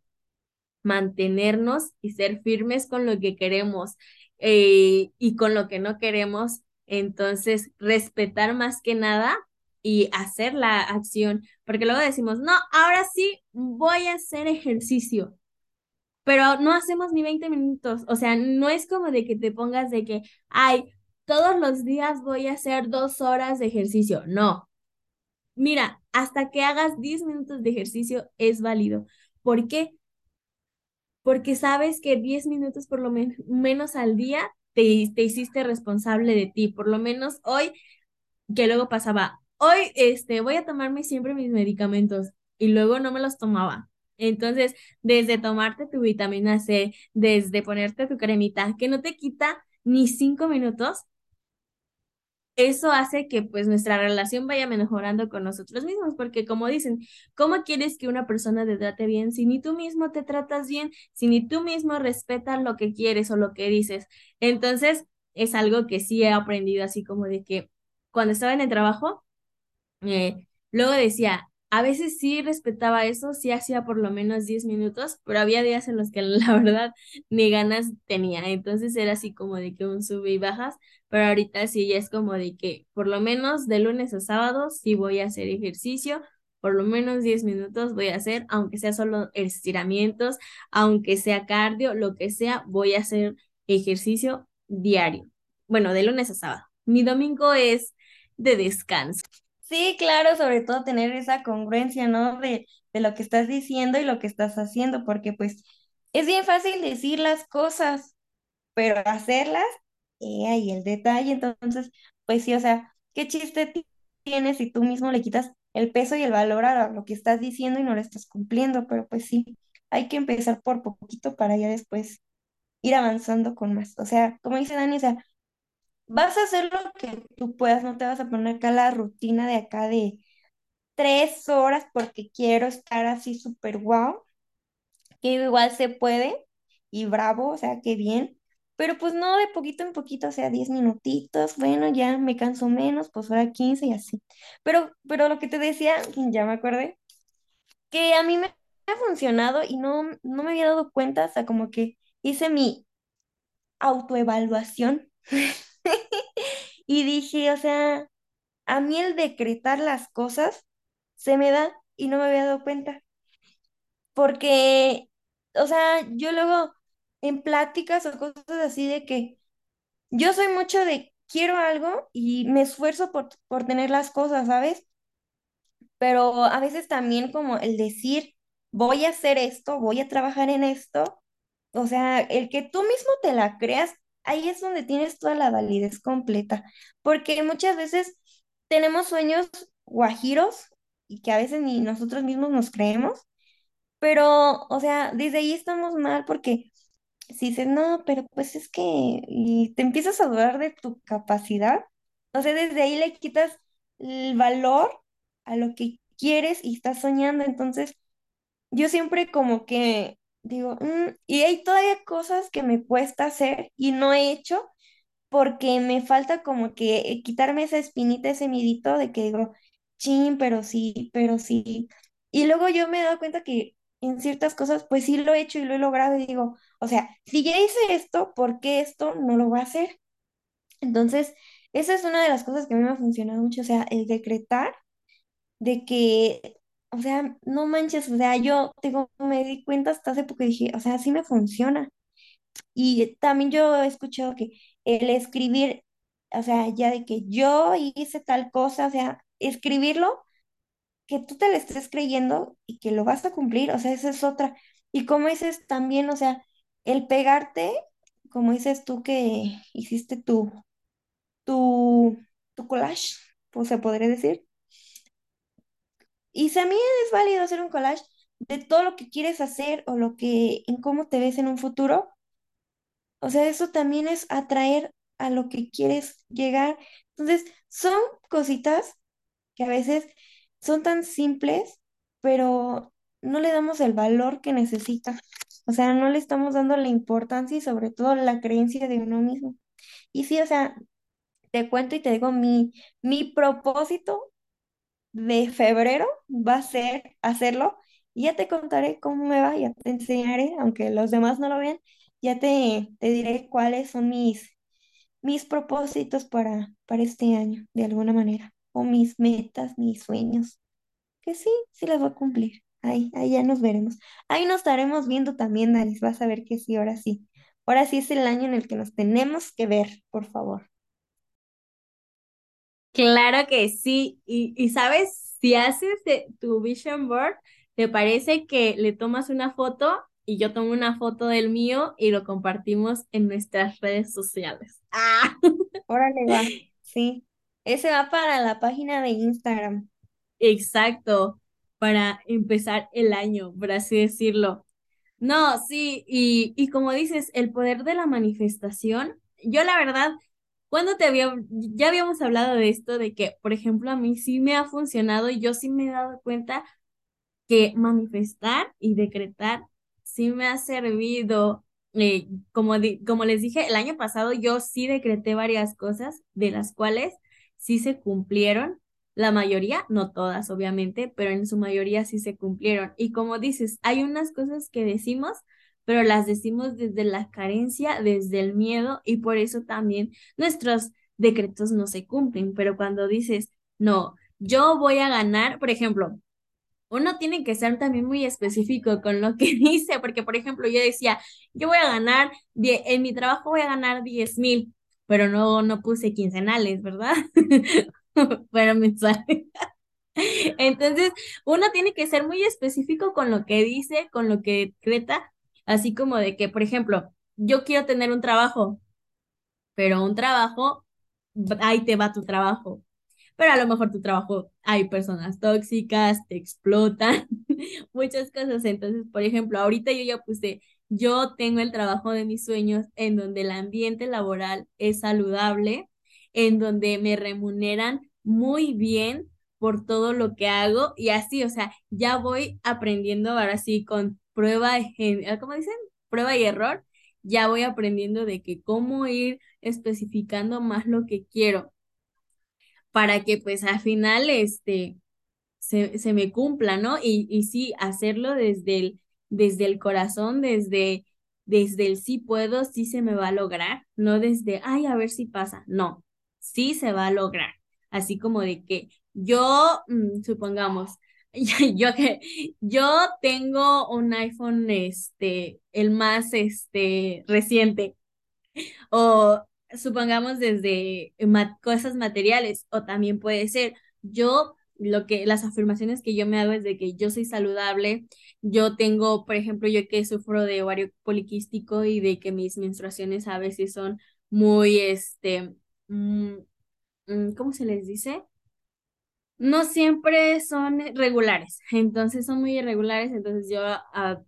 S1: mantenernos y ser firmes con lo que queremos eh, y con lo que no queremos. Entonces, respetar más que nada y hacer la acción, porque luego decimos, no, ahora sí voy a hacer ejercicio, pero no hacemos ni 20 minutos, o sea, no es como de que te pongas de que, ay, todos los días voy a hacer dos horas de ejercicio, no. Mira, hasta que hagas 10 minutos de ejercicio es válido. ¿Por qué? porque sabes que 10 minutos por lo men- menos al día te, te hiciste responsable de ti. Por lo menos hoy, que luego pasaba, hoy este, voy a tomarme siempre mis medicamentos y luego no me los tomaba. Entonces, desde tomarte tu vitamina C, desde ponerte tu cremita, que no te quita ni cinco minutos, eso hace que pues nuestra relación vaya mejorando con nosotros mismos, porque como dicen, ¿cómo quieres que una persona te trate bien si ni tú mismo te tratas bien, si ni tú mismo respetas lo que quieres o lo que dices? Entonces, es algo que sí he aprendido así como de que cuando estaba en el trabajo, eh, luego decía, a veces sí respetaba eso, sí hacía por lo menos 10 minutos, pero había días en los que la verdad ni ganas tenía. Entonces era así como de que un sube y bajas, pero ahorita sí ya es como de que por lo menos de lunes a sábado sí voy a hacer ejercicio. Por lo menos 10 minutos voy a hacer, aunque sea solo estiramientos, aunque sea cardio, lo que sea, voy a hacer ejercicio diario. Bueno, de lunes a sábado. Mi domingo es de descanso.
S2: Sí, claro, sobre todo tener esa congruencia, ¿no? De, de lo que estás diciendo y lo que estás haciendo, porque pues es bien fácil decir las cosas, pero hacerlas, y ahí el detalle, entonces, pues sí, o sea, ¿qué chiste ti- tienes si tú mismo le quitas el peso y el valor a lo que estás diciendo y no lo estás cumpliendo? Pero pues sí, hay que empezar por poquito para ya después. ir avanzando con más. O sea, como dice Dani, o sea, vas a hacer lo que tú puedas, no te vas a poner acá la rutina de acá de tres horas porque quiero estar así súper guau, que igual se puede y bravo, o sea, qué bien. Pero pues no, de poquito en poquito, o sea, 10 minutitos, bueno, ya me canso menos, pues ahora 15 y así. Pero, pero lo que te decía, ya me acordé, que a mí me ha funcionado y no, no me había dado cuenta, o sea, como que hice mi autoevaluación y dije, o sea, a mí el decretar las cosas se me da y no me había dado cuenta. Porque, o sea, yo luego en pláticas o cosas así de que yo soy mucho de quiero algo y me esfuerzo por, por tener las cosas, ¿sabes? Pero a veces también como el decir, voy a hacer esto, voy a trabajar en esto, o sea, el que tú mismo te la creas, ahí es donde tienes toda la validez completa, porque muchas veces tenemos sueños guajiros y que a veces ni nosotros mismos nos creemos, pero, o sea, desde ahí estamos mal porque si dices, no, pero pues es que, y te empiezas a dudar de tu capacidad, o sea, desde ahí le quitas el valor a lo que quieres y estás soñando, entonces yo siempre como que digo, "Mm", y hay todavía cosas que me cuesta hacer y no he hecho porque me falta como que eh, quitarme esa espinita, ese midito de que digo, chin, pero sí, pero sí. Y luego yo me he dado cuenta que en ciertas cosas, pues sí lo he hecho y lo he logrado y digo, o sea, si ya hice esto, ¿por qué esto no lo voy a hacer? Entonces, esa es una de las cosas que a mí me ha funcionado mucho, o sea, el decretar de que, o sea, no manches, o sea, yo digo, me di cuenta hasta hace poco y dije, o sea, sí me funciona. Y también yo he escuchado que el escribir, o sea, ya de que yo hice tal cosa, o sea, escribirlo, que tú te lo estés creyendo y que lo vas a cumplir, o sea, esa es otra. Y como dices también, o sea, el pegarte, como dices tú que hiciste tu, tu, tu collage, pues se podría decir. Y a mí es válido hacer un collage de todo lo que quieres hacer o lo que, en cómo te ves en un futuro, O sea, eso también es atraer a lo que quieres llegar. Entonces, son cositas que a veces son tan simples, pero no le damos el valor que necesita. O sea, no le estamos dando la importancia y sobre todo la creencia de uno mismo. Y sí, o sea, te cuento y te digo, mi, mi propósito de febrero va a ser hacerlo. Y ya te contaré cómo me va, ya te enseñaré, aunque los demás no lo vean, ya te, te diré cuáles son mis, mis propósitos para, para este año, de alguna manera, o mis metas, mis sueños, que sí, sí las voy a cumplir. Ahí, ahí ya nos veremos. Ahí nos estaremos viendo también, Danis, vas a ver que sí, ahora sí. Ahora sí es el año en el que nos tenemos que ver, por favor.
S1: Claro que sí. Y, y sabes, si haces de- tu vision board, ¿te parece que le tomas una foto y yo tomo una foto del mío y lo compartimos en nuestras redes sociales? Ah,
S2: Órale, va. Sí. Ese va para la página de Instagram.
S1: exacto, para empezar el año, por así decirlo. No, sí, y, y como dices, el poder de la manifestación, yo la verdad, cuando te había, ya habíamos hablado de esto, de que, por ejemplo, a mí sí me ha funcionado y yo sí me he dado cuenta que manifestar y decretar sí me ha servido. eh, como, di- como les dije, el año pasado yo sí decreté varias cosas de las cuales sí se cumplieron. La mayoría, no todas, obviamente, pero en su mayoría sí se cumplieron. Y como dices, hay unas cosas que decimos, pero las decimos desde la carencia, desde el miedo, y por eso también nuestros decretos no se cumplen. Pero cuando dices, no, yo voy a ganar, por ejemplo, uno tiene que ser también muy específico con lo que dice, porque por ejemplo yo decía, yo voy a ganar, en mi trabajo voy a ganar diez mil, pero no, no puse quincenales, ¿verdad? Fueron mensuales. Entonces, uno tiene que ser muy específico con lo que dice, con lo que decreta, así como de que, por ejemplo, yo quiero tener un trabajo, pero un trabajo, ahí te va tu trabajo pero a lo mejor tu trabajo hay personas tóxicas, te explotan, muchas cosas. Entonces, por ejemplo, ahorita yo ya puse, yo tengo el trabajo de mis sueños en donde el ambiente laboral es saludable, en donde me remuneran muy bien por todo lo que hago y así, o sea, ya voy aprendiendo ahora sí con prueba, ¿cómo dicen? Prueba y error, ya voy aprendiendo de que cómo ir especificando más lo que quiero para que pues al final este se, se me cumpla, ¿no? Y, y sí, hacerlo desde el, desde el corazón, desde, desde el sí puedo, sí se me va a lograr, no desde, ay, a ver si pasa, no, sí se va a lograr, así como de que yo, mm, supongamos, yo yo tengo un iPhone, este, el más, este, reciente, o supongamos desde cosas materiales, o también puede ser, yo lo que las afirmaciones que yo me hago es de que yo soy saludable, yo tengo, por ejemplo, yo que sufro de ovario poliquístico y de que mis menstruaciones a veces son muy, este, mm, mm, ¿cómo se les dice? No siempre son regulares, entonces son muy irregulares, entonces yo, uh,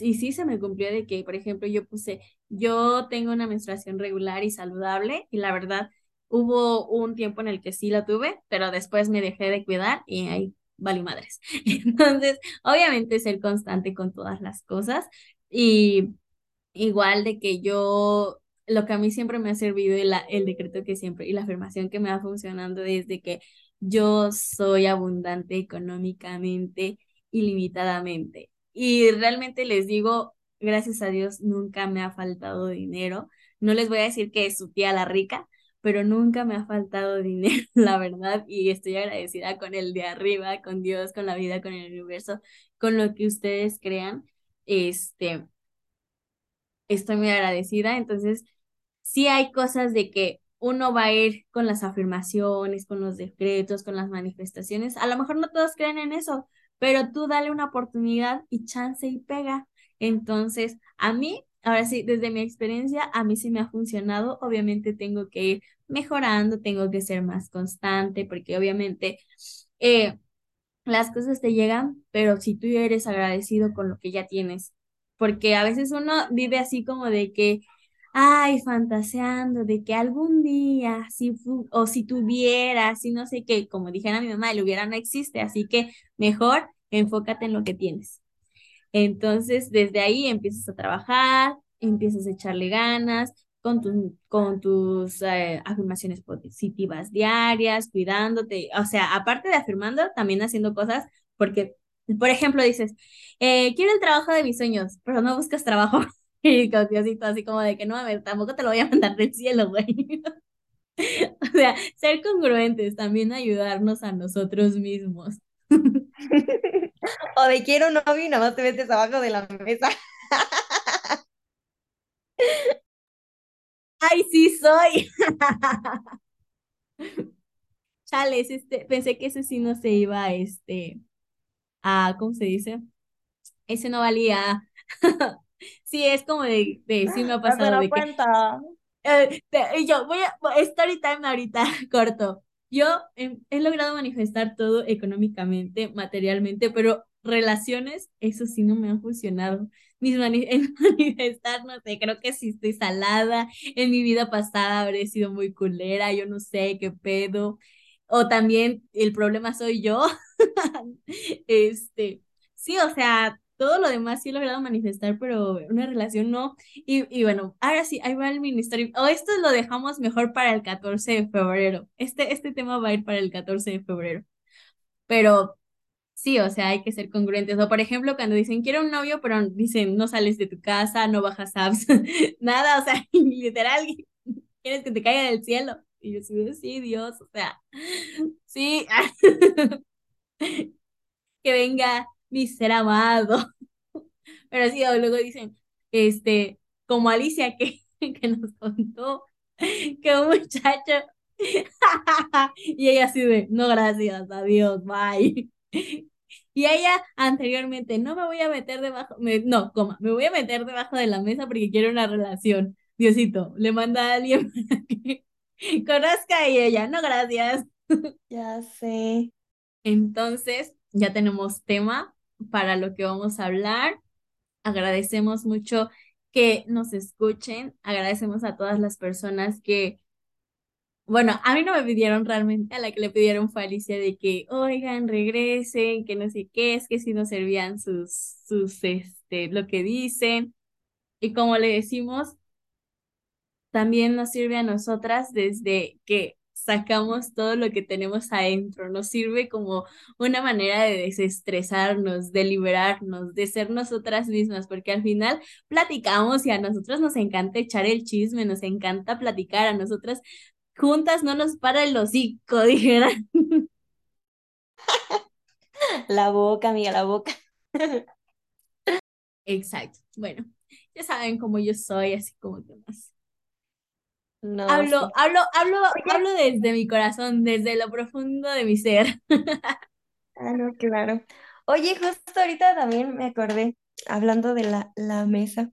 S1: y sí se me cumplió de que, por ejemplo, yo puse, yo tengo una menstruación regular y saludable y la verdad, Hubo un tiempo en el que sí la tuve, pero después me dejé de cuidar y ahí vale madres. Entonces, obviamente ser constante con todas las cosas y igual de que yo, lo que a mí siempre me ha servido y el decreto que siempre y la afirmación que me va funcionando desde que yo soy abundante económicamente, ilimitadamente. Y realmente les digo, gracias a Dios, nunca me ha faltado dinero. No les voy a decir que es su tía la rica, pero nunca me ha faltado dinero, la verdad, y estoy agradecida con el de arriba, con Dios, con la vida, con el universo, con lo que ustedes crean. Este, estoy muy agradecida, entonces sí hay cosas de que uno va a ir con las afirmaciones, con los decretos, con las manifestaciones. A lo mejor no todos creen en eso, pero tú dale una oportunidad y chance y pega. Entonces, a mí Ahora sí, desde mi experiencia, a mí sí me ha funcionado. Obviamente tengo que ir mejorando, tengo que ser más constante, porque obviamente eh, las cosas te llegan, pero si tú eres agradecido con lo que ya tienes, porque a veces uno vive así como de que, ay, fantaseando de que algún día, si o si tuviera, si no sé qué, como dijera mi mamá, el hubiera no existe, así que mejor enfócate en lo que tienes. Entonces, desde ahí empiezas a trabajar, empiezas a echarle ganas con, con tus eh, afirmaciones positivas diarias, cuidándote, o sea, aparte de afirmando, también haciendo cosas, porque, por ejemplo, dices, eh, quiero el trabajo de mis sueños, pero no buscas trabajo. Y con así como de que no, a ver, tampoco te lo voy a mandar del cielo, güey. O sea, ser congruentes, también ayudarnos a nosotros mismos.
S2: o de quiero un novio y nada más te metes abajo de la mesa.
S1: Ay, sí soy. Chales, este, pensé que ese sí no se iba, este, a, ¿cómo se dice? Ese no valía. Sí, es como de, de sí me ha pasado de
S2: cuenta.
S1: que. Eh, yo voy a, story time ahorita, corto. Yo he, logrado manifestar todo económicamente, materialmente, pero relaciones, eso sí no me han funcionado. Mis en manifestar, no sé, creo que sí estoy salada. En mi vida pasada habré sido muy culera, yo no sé qué pedo. O también el problema soy yo. este, sí, o sea, todo lo demás sí he logrado manifestar, pero una relación no. Y, y bueno, ahora sí, ahí va el ministerio. O esto lo dejamos mejor para el 14 de febrero. Este, este tema va a ir para el 14 de febrero. Pero sí, o sea, hay que ser congruentes. O por ejemplo, cuando dicen quiero un novio, pero dicen no sales de tu casa, no bajas apps, nada, o sea, literal, quieres que te caiga del cielo. Y yo sí, Dios, o sea, sí, que venga mi ser amado. Pero sí, luego dicen, este, como Alicia que, que nos contó que un muchacho y ella así de, no gracias, adiós, bye. Y ella anteriormente, no me voy a meter debajo, no, coma, me voy a meter debajo de la mesa porque quiero una relación. Diosito, le manda a alguien para que conozca y ella, no gracias.
S2: Ya sé.
S1: Entonces, ya tenemos tema para lo que vamos a hablar. agradecemos mucho que nos escuchen, agradecemos a todas las personas que bueno, a mí no me pidieron realmente, a la que le pidieron fue de que, oigan, regresen, que no sé qué, es que si no servían sus, sus, este, lo que dicen. Y como le decimos, también nos sirve a nosotras desde que sacamos todo lo que tenemos adentro, nos sirve como una manera de desestresarnos, de liberarnos, de ser nosotras mismas, porque al final platicamos y a nosotros nos encanta echar el chisme, nos encanta platicar, a nosotras juntas no nos para el hocico, dijeran.
S2: La boca, amiga, la boca.
S1: Exacto. Bueno, ya saben cómo yo soy, así como que más.
S2: No,
S1: Hablo,
S2: sí.
S1: hablo, hablo, hablo desde mi corazón, desde lo profundo de mi ser.
S2: ah, no, claro. Oye, justo ahorita también me acordé, hablando de la, la mesa.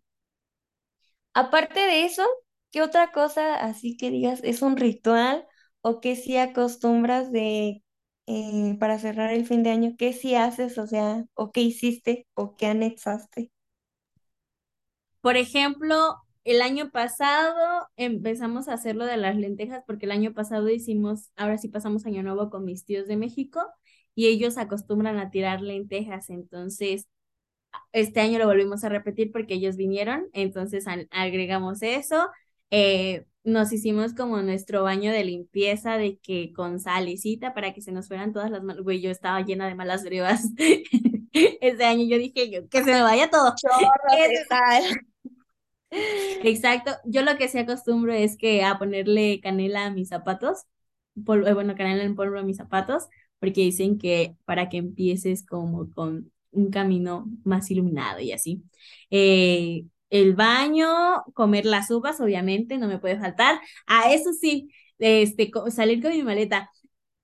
S2: Aparte de eso, ¿qué otra cosa así que digas es un ritual o que sí acostumbras de eh, para cerrar el fin de año? ¿Qué sí haces, o sea, o qué hiciste o qué anexaste?
S1: Por ejemplo, el año pasado empezamos a hacer lo de las lentejas porque el año pasado hicimos, ahora sí pasamos año nuevo con mis tíos de México y ellos acostumbran a tirar lentejas, entonces este año lo volvimos a repetir porque ellos vinieron, entonces agregamos eso. Eh, nos hicimos como nuestro baño de limpieza de que con salicita para que se nos fueran todas las malas. Güey, yo estaba llena de malas brevas. Ese año yo dije yo, que se me vaya todo.
S2: Chorro.
S1: Exacto. Yo lo que sí acostumbro es que a ponerle canela a mis zapatos, eh, bueno, canela en polvo a mis zapatos, porque dicen que para que empieces como con un camino más iluminado y así. Eh, el baño, comer las uvas, obviamente, no me puede faltar. A eso sí, este, salir con mi maleta.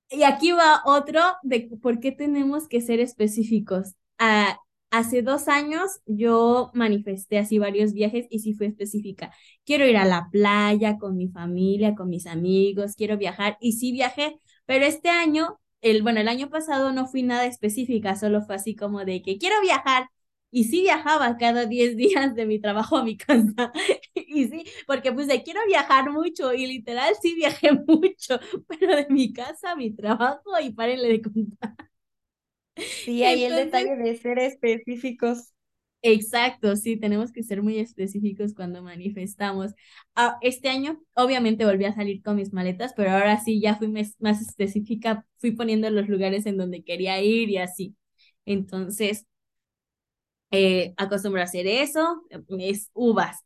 S1: Y aquí va otro de por qué tenemos que ser específicos. Ah, hace dos años yo manifesté así varios viajes y sí fui específica. Quiero ir a la playa con mi familia, con mis amigos, quiero viajar y sí viajé, pero este año, el, bueno, el año pasado no fui nada específica, solo fue así como de que quiero viajar. Y sí viajaba cada 10 días de mi trabajo a mi casa. Y sí, porque pues quiero viajar mucho y literal sí viajé mucho pero de mi casa a mi trabajo y párenle de contar.
S2: Sí, ahí el detalle de ser específicos.
S1: exacto, sí, tenemos que ser muy específicos cuando manifestamos. Ah, este año, obviamente, volví a salir con mis maletas, pero ahora sí ya fui más específica, fui poniendo los lugares en donde quería ir y así. Entonces, eh, acostumbro a hacer eso, es uvas.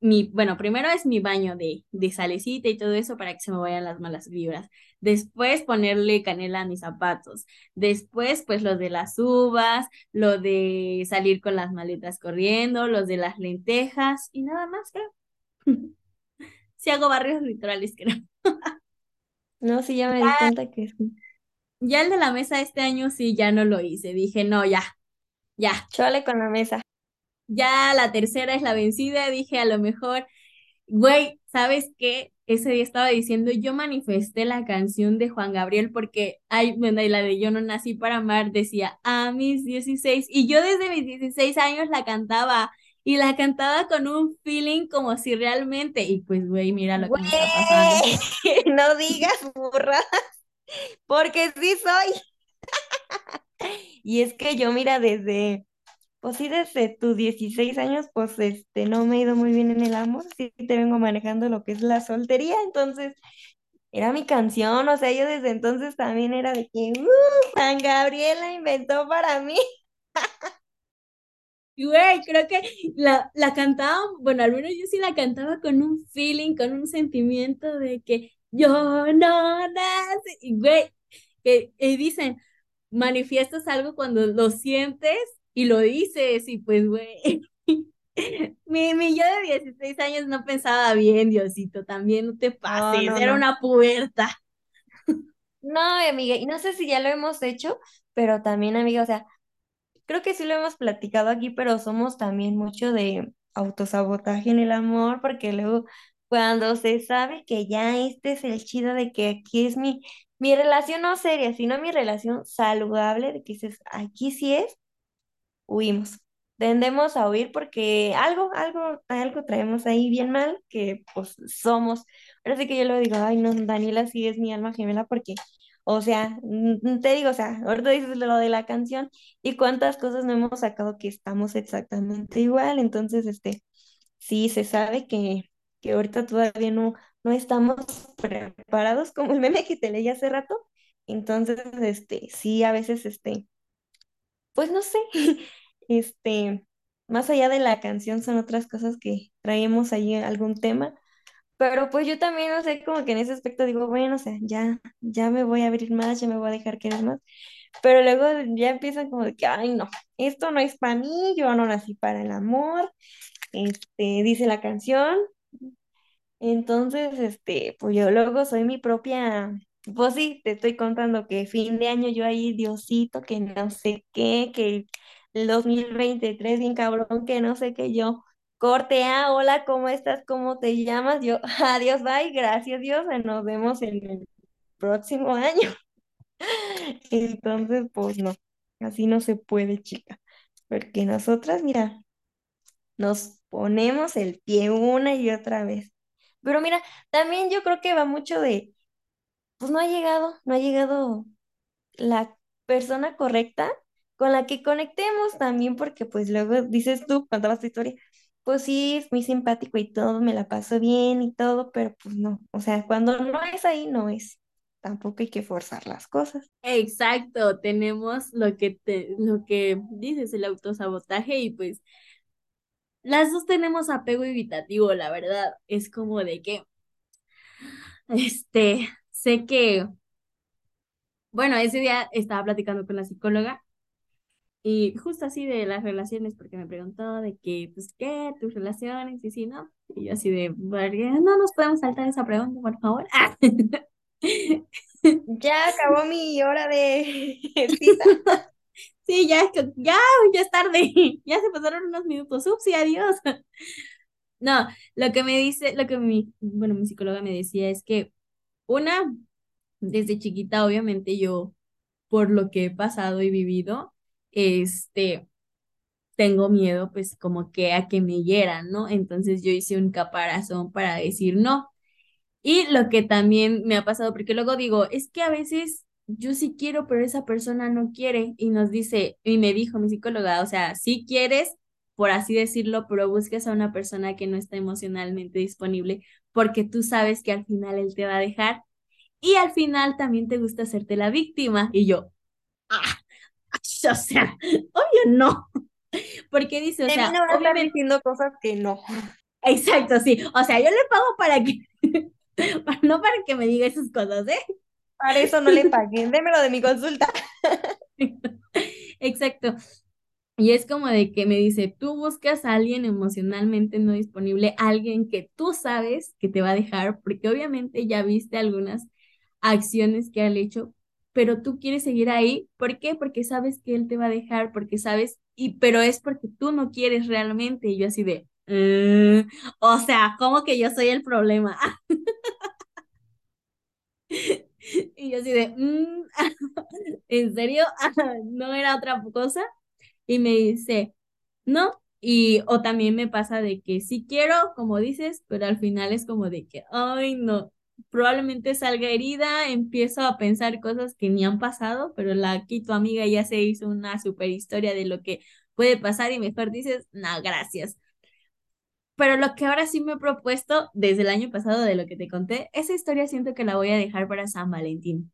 S1: Mi, bueno, primero es mi baño de, de salecita y todo eso para que se me vayan las malas vibras. Después ponerle canela a mis zapatos. Después, pues lo de las uvas, lo de salir con las maletas corriendo, los de las lentejas y nada más, creo. Si hago barrios literales, creo.
S2: No, sí, ya me di cuenta que sí.
S1: Ya el de la mesa este año sí, ya no lo hice. Dije, no, ya, ya.
S2: Chole con la mesa.
S1: Ya la tercera es la vencida. Dije, a lo mejor Güey, ¿sabes qué? Ese día estaba diciendo, yo manifesté la canción de Juan Gabriel porque, ay, bueno, y la de Yo no nací para amar decía, a mis 16 y yo desde mis 16 años la cantaba, y la cantaba con un feeling como si realmente, y pues, güey, mira lo que me está pasando.
S2: no digas burradas, porque sí soy. Y es que yo, mira, desde, pues sí, desde tus 16 años, pues este, no me he ido muy bien en el amor, sí te vengo manejando lo que es la soltería, entonces era mi canción, o sea, yo desde entonces también era de que, uh, Juan Gabriel la inventó para mí.
S1: Güey, creo que la, la cantaba, bueno, al menos yo sí la cantaba con un feeling, con un sentimiento de que yo no nací, güey, que dicen, manifiestas algo cuando lo sientes y lo dices, y pues, güey, mi, mi yo de 16 años no pensaba bien, Diosito, también no te pases,
S2: no,
S1: era
S2: no.
S1: una puberta.
S2: No, amiga, y no sé si ya lo hemos hecho, pero también, amiga, o sea, creo que sí lo hemos platicado aquí, pero somos también mucho de autosabotaje en el amor, porque luego cuando se sabe que ya este es el chido de que aquí es mi, mi relación no seria, sino mi relación saludable, de que dices, aquí sí es, huimos. tendemos a huir porque algo, algo, algo traemos ahí bien mal que pues somos. Ahora sí que yo le digo, ay no, Daniela sí es mi alma gemela porque, o sea, te digo, o sea, ahorita dices lo de la canción y cuántas cosas no hemos sacado que estamos exactamente igual, entonces, este, sí, se sabe que, que ahorita todavía no, no estamos preparados como el meme que te leí hace rato, entonces, este, sí, a veces, este, pues no sé, este, más allá de la canción son otras cosas que traemos ahí algún tema, pero pues yo también, no sé, como que en ese aspecto digo, bueno, o sea, ya, ya me voy a abrir más, ya me voy a dejar querer más, pero luego ya empiezan como de que, ay, no, esto no es para mí, yo no nací para el amor, este, dice la canción, entonces, este, pues yo luego soy mi propia, pues sí, te estoy contando que fin de año yo ahí, Diosito, que no sé qué, que el 2023 bien cabrón, que no sé qué, yo corte, ah, hola, ¿cómo estás? ¿Cómo te llamas? Yo, adiós, bye, gracias Dios, nos vemos en el próximo año. Entonces, pues no, así no se puede, chica, porque nosotras, mira, nos ponemos el pie una y otra vez. Pero mira, también yo creo que va mucho de, pues no ha llegado, no ha llegado la persona correcta con la que conectemos también, porque pues luego dices tú, contabas tu historia, pues sí, es muy simpático y todo, me la paso bien y todo, pero pues no, o sea, cuando no es ahí, no es. Tampoco hay que forzar las cosas.
S1: Exacto, tenemos lo que te, lo que dices, el autosabotaje y pues las dos tenemos apego evitativo, la verdad. Es como de que, este, sé que, bueno, ese día estaba platicando con la psicóloga y justo así de las relaciones, porque me preguntó de que, pues, ¿qué? ¿Tus relaciones? Y sí, ¿no? Y yo así de, no nos podemos saltar esa pregunta, por favor.
S2: Ya acabó mi hora de cita.
S1: Sí, ya, ya, ya es tarde, ya se pasaron unos minutos, ups, y adiós. No, lo que me dice, lo que mi, bueno, mi psicóloga me decía es que una, desde chiquita, obviamente yo, por lo que he pasado y vivido, este, tengo miedo, pues, como que a que me hieran, ¿no? Entonces yo hice un caparazón para decir no. Y lo que también me ha pasado, porque luego digo, es que a veces yo sí quiero, pero esa persona no quiere y nos dice, y me dijo mi psicóloga, o sea, sí quieres, por así decirlo, pero busques a una persona que no está emocionalmente disponible porque tú sabes que al final él te va a dejar y al final también te gusta hacerte la víctima. Y yo, ah, o sea, obvio no. Porque dice, o sea,
S2: no obviamente diciendo cosas que no.
S1: Exacto, sí. O sea, yo le pago para que, no para que me diga esas cosas, ¿eh?
S2: Para eso no le pagué, démelo de mi consulta.
S1: Exacto. Y es como de que me dice, tú buscas a alguien emocionalmente no disponible, alguien que tú sabes que te va a dejar, porque obviamente ya viste algunas acciones que ha hecho, pero tú quieres seguir ahí. ¿Por qué? Porque sabes que él te va a dejar, porque sabes, y pero es porque tú no quieres realmente. Y yo así de, mm, o sea, como que yo soy el problema. Y yo así de, mm, ¿en serio? ¿No era otra cosa? Y me dice, no. Y o también me pasa de que sí quiero, como dices, pero al final es como de que, ay, no, probablemente salga herida, empiezo a pensar cosas que ni han pasado, pero la aquí tu amiga ya se hizo una super historia de lo que puede pasar y mejor dices, no, gracias. Pero lo que ahora sí me he propuesto desde el año pasado de lo que te conté, esa historia siento que la voy a dejar para San Valentín.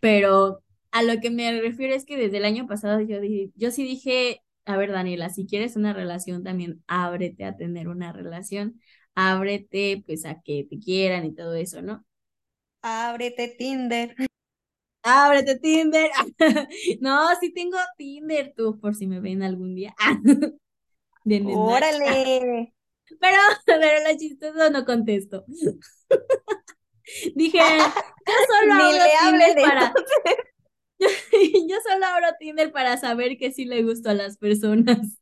S1: Pero a lo que me refiero es que desde el año pasado yo, dije, yo sí dije, a ver, Daniela, si quieres una relación, también ábrete a tener una relación, ábrete pues a que te quieran y todo eso, ¿no?
S2: Ábrete Tinder.
S1: Ábrete Tinder. no, sí tengo Tinder, tú, por si me ven algún día.
S2: Órale.
S1: Pero, pero lo chistoso no contesto. Dije, yo solo Tinder para. Yo, solo abro Tinder para saber que sí le gusto a las personas.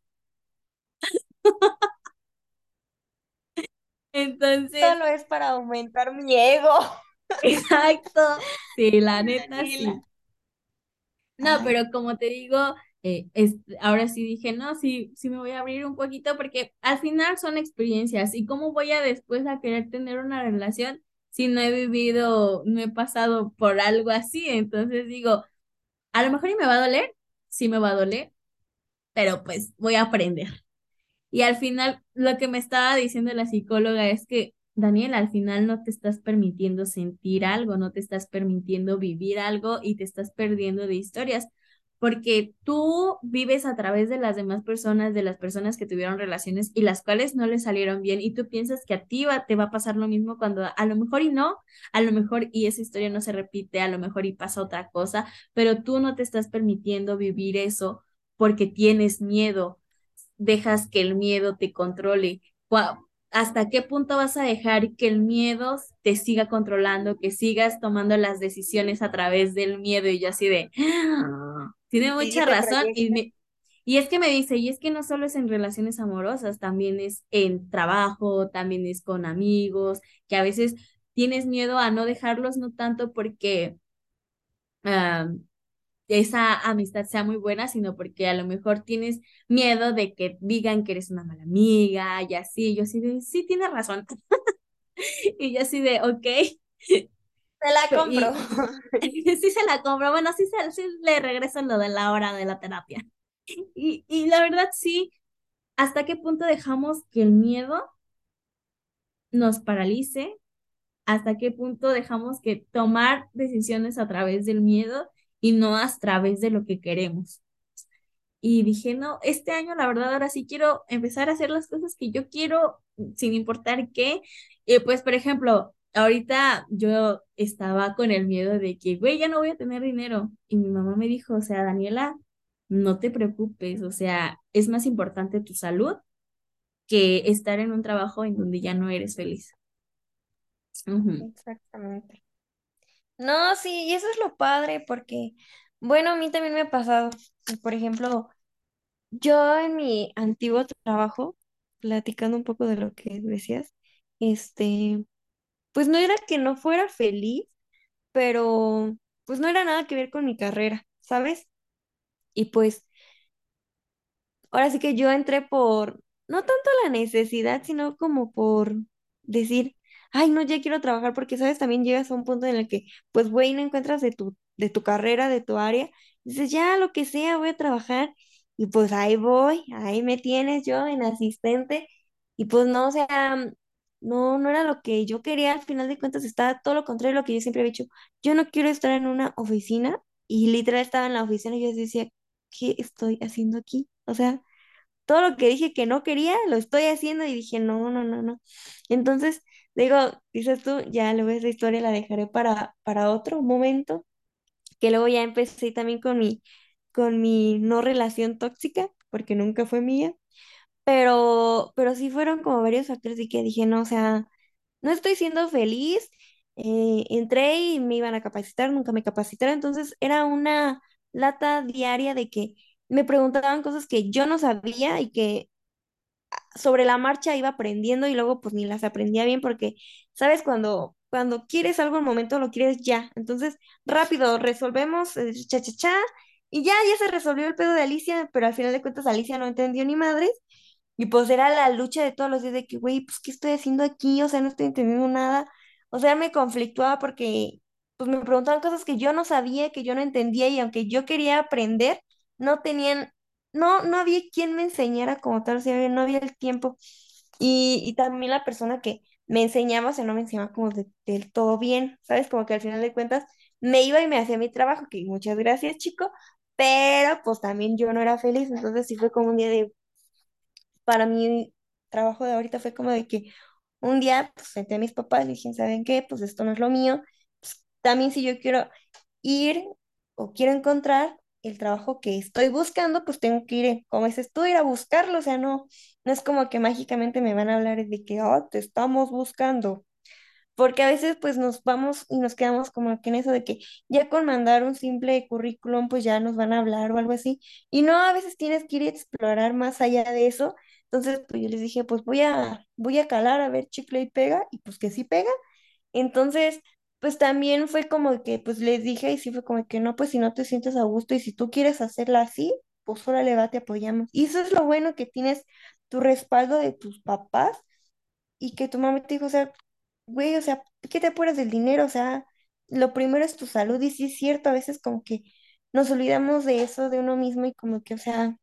S1: Entonces.
S2: Solo es para aumentar mi ego.
S1: Exacto. Sí, la neta sí. No, pero como te digo, eh, es, ahora sí dije, no, sí, sí me voy a abrir un poquito porque al final son experiencias y cómo voy a después a querer tener una relación si no he vivido, no he pasado por algo así. Entonces digo, a lo mejor y me va a doler, sí me va a doler, pero pues voy a aprender. Y al final, lo que me estaba diciendo la psicóloga es que, Daniel, al final no te estás permitiendo sentir algo, no te estás permitiendo vivir algo y te estás perdiendo de historias, porque tú vives a través de las demás personas, de las personas que tuvieron relaciones y las cuales no les salieron bien y tú piensas que a ti va, te va a pasar lo mismo cuando a lo mejor y no, a lo mejor y esa historia no se repite, a lo mejor y pasa otra cosa, pero tú no te estás permitiendo vivir eso porque tienes miedo dejas que el miedo te controle? ¿Hasta qué punto vas a dejar que el miedo te siga controlando, que sigas tomando las decisiones a través del miedo? Y yo así de, ¡Ah! tiene mucha razón. Y, y es que me dice, y es que no solo es en relaciones amorosas, también es en trabajo, también es con amigos, que a veces tienes miedo a no dejarlos, no tanto porque... Uh, esa amistad sea muy buena, sino porque a lo mejor tienes miedo de que digan que eres una mala amiga y así. Yo así de, sí, tienes razón. y yo así de, ok.
S2: Se la compro.
S1: sí se la compro. Bueno, sí, se, sí le regreso lo de la hora de la terapia. Y, y la verdad, sí, ¿hasta qué punto dejamos que el miedo nos paralice? ¿Hasta qué punto dejamos que tomar decisiones a través del miedo y no a través de lo que queremos. Y dije, no, este año la verdad ahora sí quiero empezar a hacer las cosas que yo quiero sin importar qué. pues, por ejemplo, ahorita yo estaba con el miedo de que, güey, ya no voy a tener dinero. Y mi mamá me dijo, o sea, Daniela, no te preocupes, o sea, es más importante tu salud que estar en un trabajo en donde ya no eres feliz.
S2: Exactamente. No, sí, y eso es lo padre, porque, bueno, a mí también me ha pasado. Por ejemplo, yo en mi antiguo trabajo, platicando un poco de lo que decías, este, pues no era que no fuera feliz, pero pues no era nada que ver con mi carrera, ¿sabes? Y pues, ahora sí que yo entré por, no tanto la necesidad, sino como por decir, ay, no, ya quiero trabajar porque, ¿sabes? También llegas a un punto en el que, pues, güey, no encuentras de tu, de tu carrera, de tu área, dices, ya, lo que sea, voy a trabajar, y pues ahí voy, ahí me tienes yo en asistente, y pues no, o sea, no, no era lo que yo quería, al final de cuentas estaba todo lo contrario de lo que yo siempre he dicho, yo no quiero estar en una oficina, y literal estaba en la oficina y yo decía, ¿qué estoy haciendo aquí? O sea, todo lo que dije que no quería, lo estoy haciendo y dije, no, no, no, no. Entonces, Digo, dices tú, ya luego esa historia la dejaré para, para otro momento, que luego ya empecé también con mi, con mi no relación tóxica, porque nunca fue mía, pero, pero sí fueron como varios factores y que dije, no, o sea, no estoy siendo feliz, eh, entré y me iban a capacitar, nunca me capacitaron, entonces era una lata diaria de que me preguntaban cosas que yo no sabía y que sobre la marcha iba aprendiendo y luego pues ni las aprendía bien porque, ¿sabes? Cuando, cuando quieres algo en momento lo quieres ya. Entonces, rápido, resolvemos, cha, cha, cha, y ya, ya se resolvió el pedo de Alicia, pero al final de cuentas Alicia no entendió ni madres. Y pues era la lucha de todos los días de que, güey, pues, ¿qué estoy haciendo aquí? O sea, no estoy entendiendo nada. O sea, me conflictuaba porque, pues, me preguntaban cosas que yo no sabía, que yo no entendía, y aunque yo quería aprender, no tenían no, no había quien me enseñara como tal, o sea, no había el tiempo. Y, y también la persona que me enseñaba, o no me enseñaba como del todo bien, ¿sabes? Como que al final de cuentas me iba y me hacía mi trabajo, que muchas gracias, chico, pero pues también yo no era feliz, entonces sí fue como un día de, para mí, trabajo de ahorita fue como de que un día, pues, senté a mis papás y dije, ¿saben qué? Pues esto no es lo mío, pues, también si yo quiero ir o quiero encontrar, el trabajo que estoy buscando, pues tengo que ir, como dices tú, ir a buscarlo, o sea, no, no es como que mágicamente me van a hablar de que, oh, te estamos buscando, porque a veces pues nos vamos y nos quedamos como que en eso de que ya con mandar un simple currículum pues ya nos van a hablar o algo así, y no, a veces tienes que ir a explorar más allá de eso, entonces pues yo les dije, pues voy a, voy a calar a ver chicle y pega, y pues que sí pega, entonces pues también fue como que, pues les dije y sí fue como que no, pues si no te sientes a gusto y si tú quieres hacerla así, pues órale, va, te apoyamos. Y eso es lo bueno que tienes tu respaldo de tus papás y que tu mamá te dijo, o sea, güey, o sea, ¿qué te apuras del dinero? O sea, lo primero es tu salud y sí es cierto, a veces como que nos olvidamos de eso, de uno mismo y como que, o sea,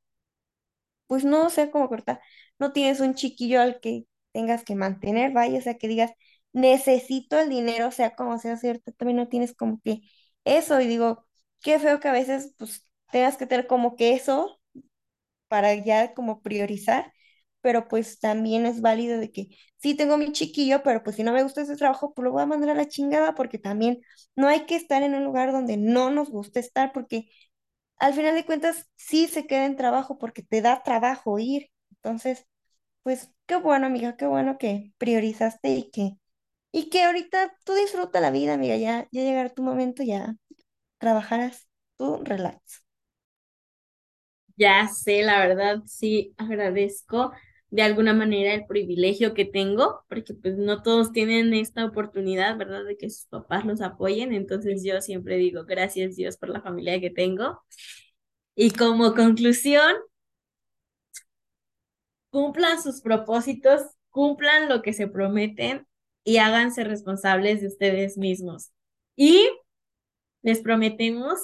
S2: pues no, o sea, como corta, no tienes un chiquillo al que tengas que mantener, vaya, o sea, que digas, necesito el dinero, sea, como sea cierto, también no tienes como que eso y digo, qué feo que a veces pues tengas que tener como que eso para ya como priorizar, pero pues también es válido de que sí tengo mi chiquillo, pero pues si no me gusta ese trabajo, pues lo voy a mandar a la chingada porque también no hay que estar en un lugar donde no nos guste estar porque al final de cuentas sí se queda en trabajo porque te da trabajo ir. Entonces, pues qué bueno, amiga, qué bueno que priorizaste y que y que ahorita tú disfruta la vida, amiga, ya ya llegará tu momento, ya trabajarás, tú relax.
S1: Ya sé, la verdad, sí agradezco de alguna manera el privilegio que tengo, porque pues no todos tienen esta oportunidad, ¿verdad? De que sus papás los apoyen. Entonces yo siempre digo, gracias Dios por la familia que tengo. Y como conclusión, cumplan sus propósitos, cumplan lo que se prometen y háganse responsables de ustedes mismos. Y les prometemos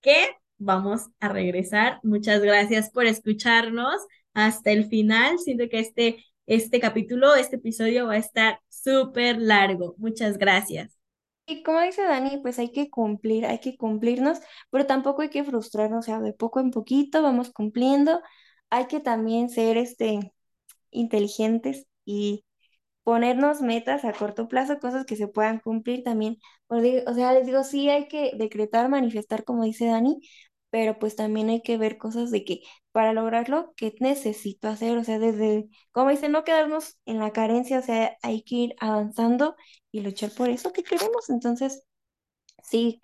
S1: que vamos a regresar. Muchas gracias por escucharnos hasta el final. Siento que este, este capítulo, este episodio va a estar súper largo. Muchas gracias.
S2: Y como dice Dani, pues hay que cumplir, hay que cumplirnos, pero tampoco hay que frustrarnos, o sea, de poco en poquito vamos cumpliendo. Hay que también ser este inteligentes y ponernos metas a corto plazo, cosas que se puedan cumplir también. O sea, les digo, sí hay que decretar, manifestar, como dice Dani, pero pues también hay que ver cosas de que para lograrlo, ¿qué necesito hacer? O sea, desde, como dice, no quedarnos en la carencia, o sea, hay que ir avanzando y luchar por eso que queremos. Entonces, sí,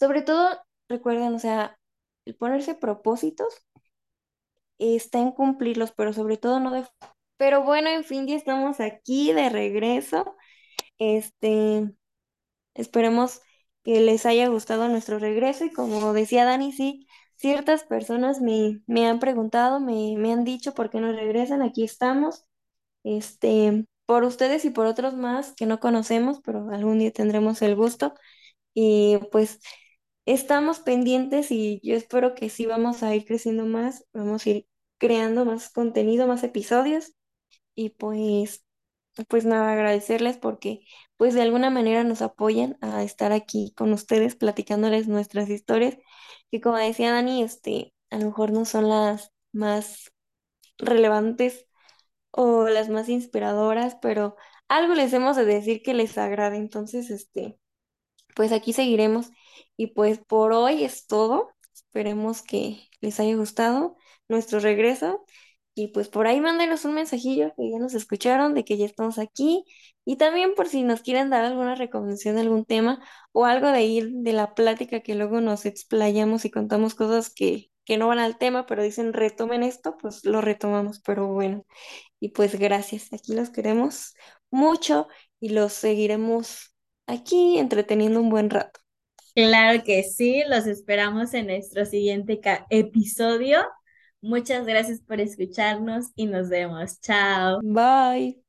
S2: sobre todo, recuerden, o sea, ponerse propósitos está en cumplirlos, pero sobre todo no de... Pero bueno, en fin, ya estamos aquí de regreso. Este, esperemos que les haya gustado nuestro regreso y como decía Dani, sí, ciertas personas me, me han preguntado, me, me han dicho por qué no regresan, aquí estamos, este, por ustedes y por otros más que no conocemos, pero algún día tendremos el gusto. Y pues estamos pendientes y yo espero que sí vamos a ir creciendo más, vamos a ir creando más contenido, más episodios y pues pues nada, agradecerles porque pues de alguna manera nos apoyan a estar aquí con ustedes platicándoles nuestras historias, que como decía Dani, este, a lo mejor no son las más relevantes o las más inspiradoras, pero algo les hemos de decir que les agrade, entonces, este, pues aquí seguiremos y pues por hoy es todo, esperemos que les haya gustado nuestro regreso y pues por ahí mándenos un mensajillo que ya nos escucharon, de que ya estamos aquí. Y también por si nos quieren dar alguna recomendación de algún tema o algo de ir de la plática que luego nos explayamos y contamos cosas que, que no van al tema, pero dicen retomen esto, pues lo retomamos. Pero bueno, y pues gracias. Aquí los queremos mucho y los seguiremos aquí entreteniendo un buen rato.
S1: Claro que sí, los esperamos en nuestro siguiente episodio. Muchas gracias por escucharnos y nos vemos. Chao.
S2: Bye.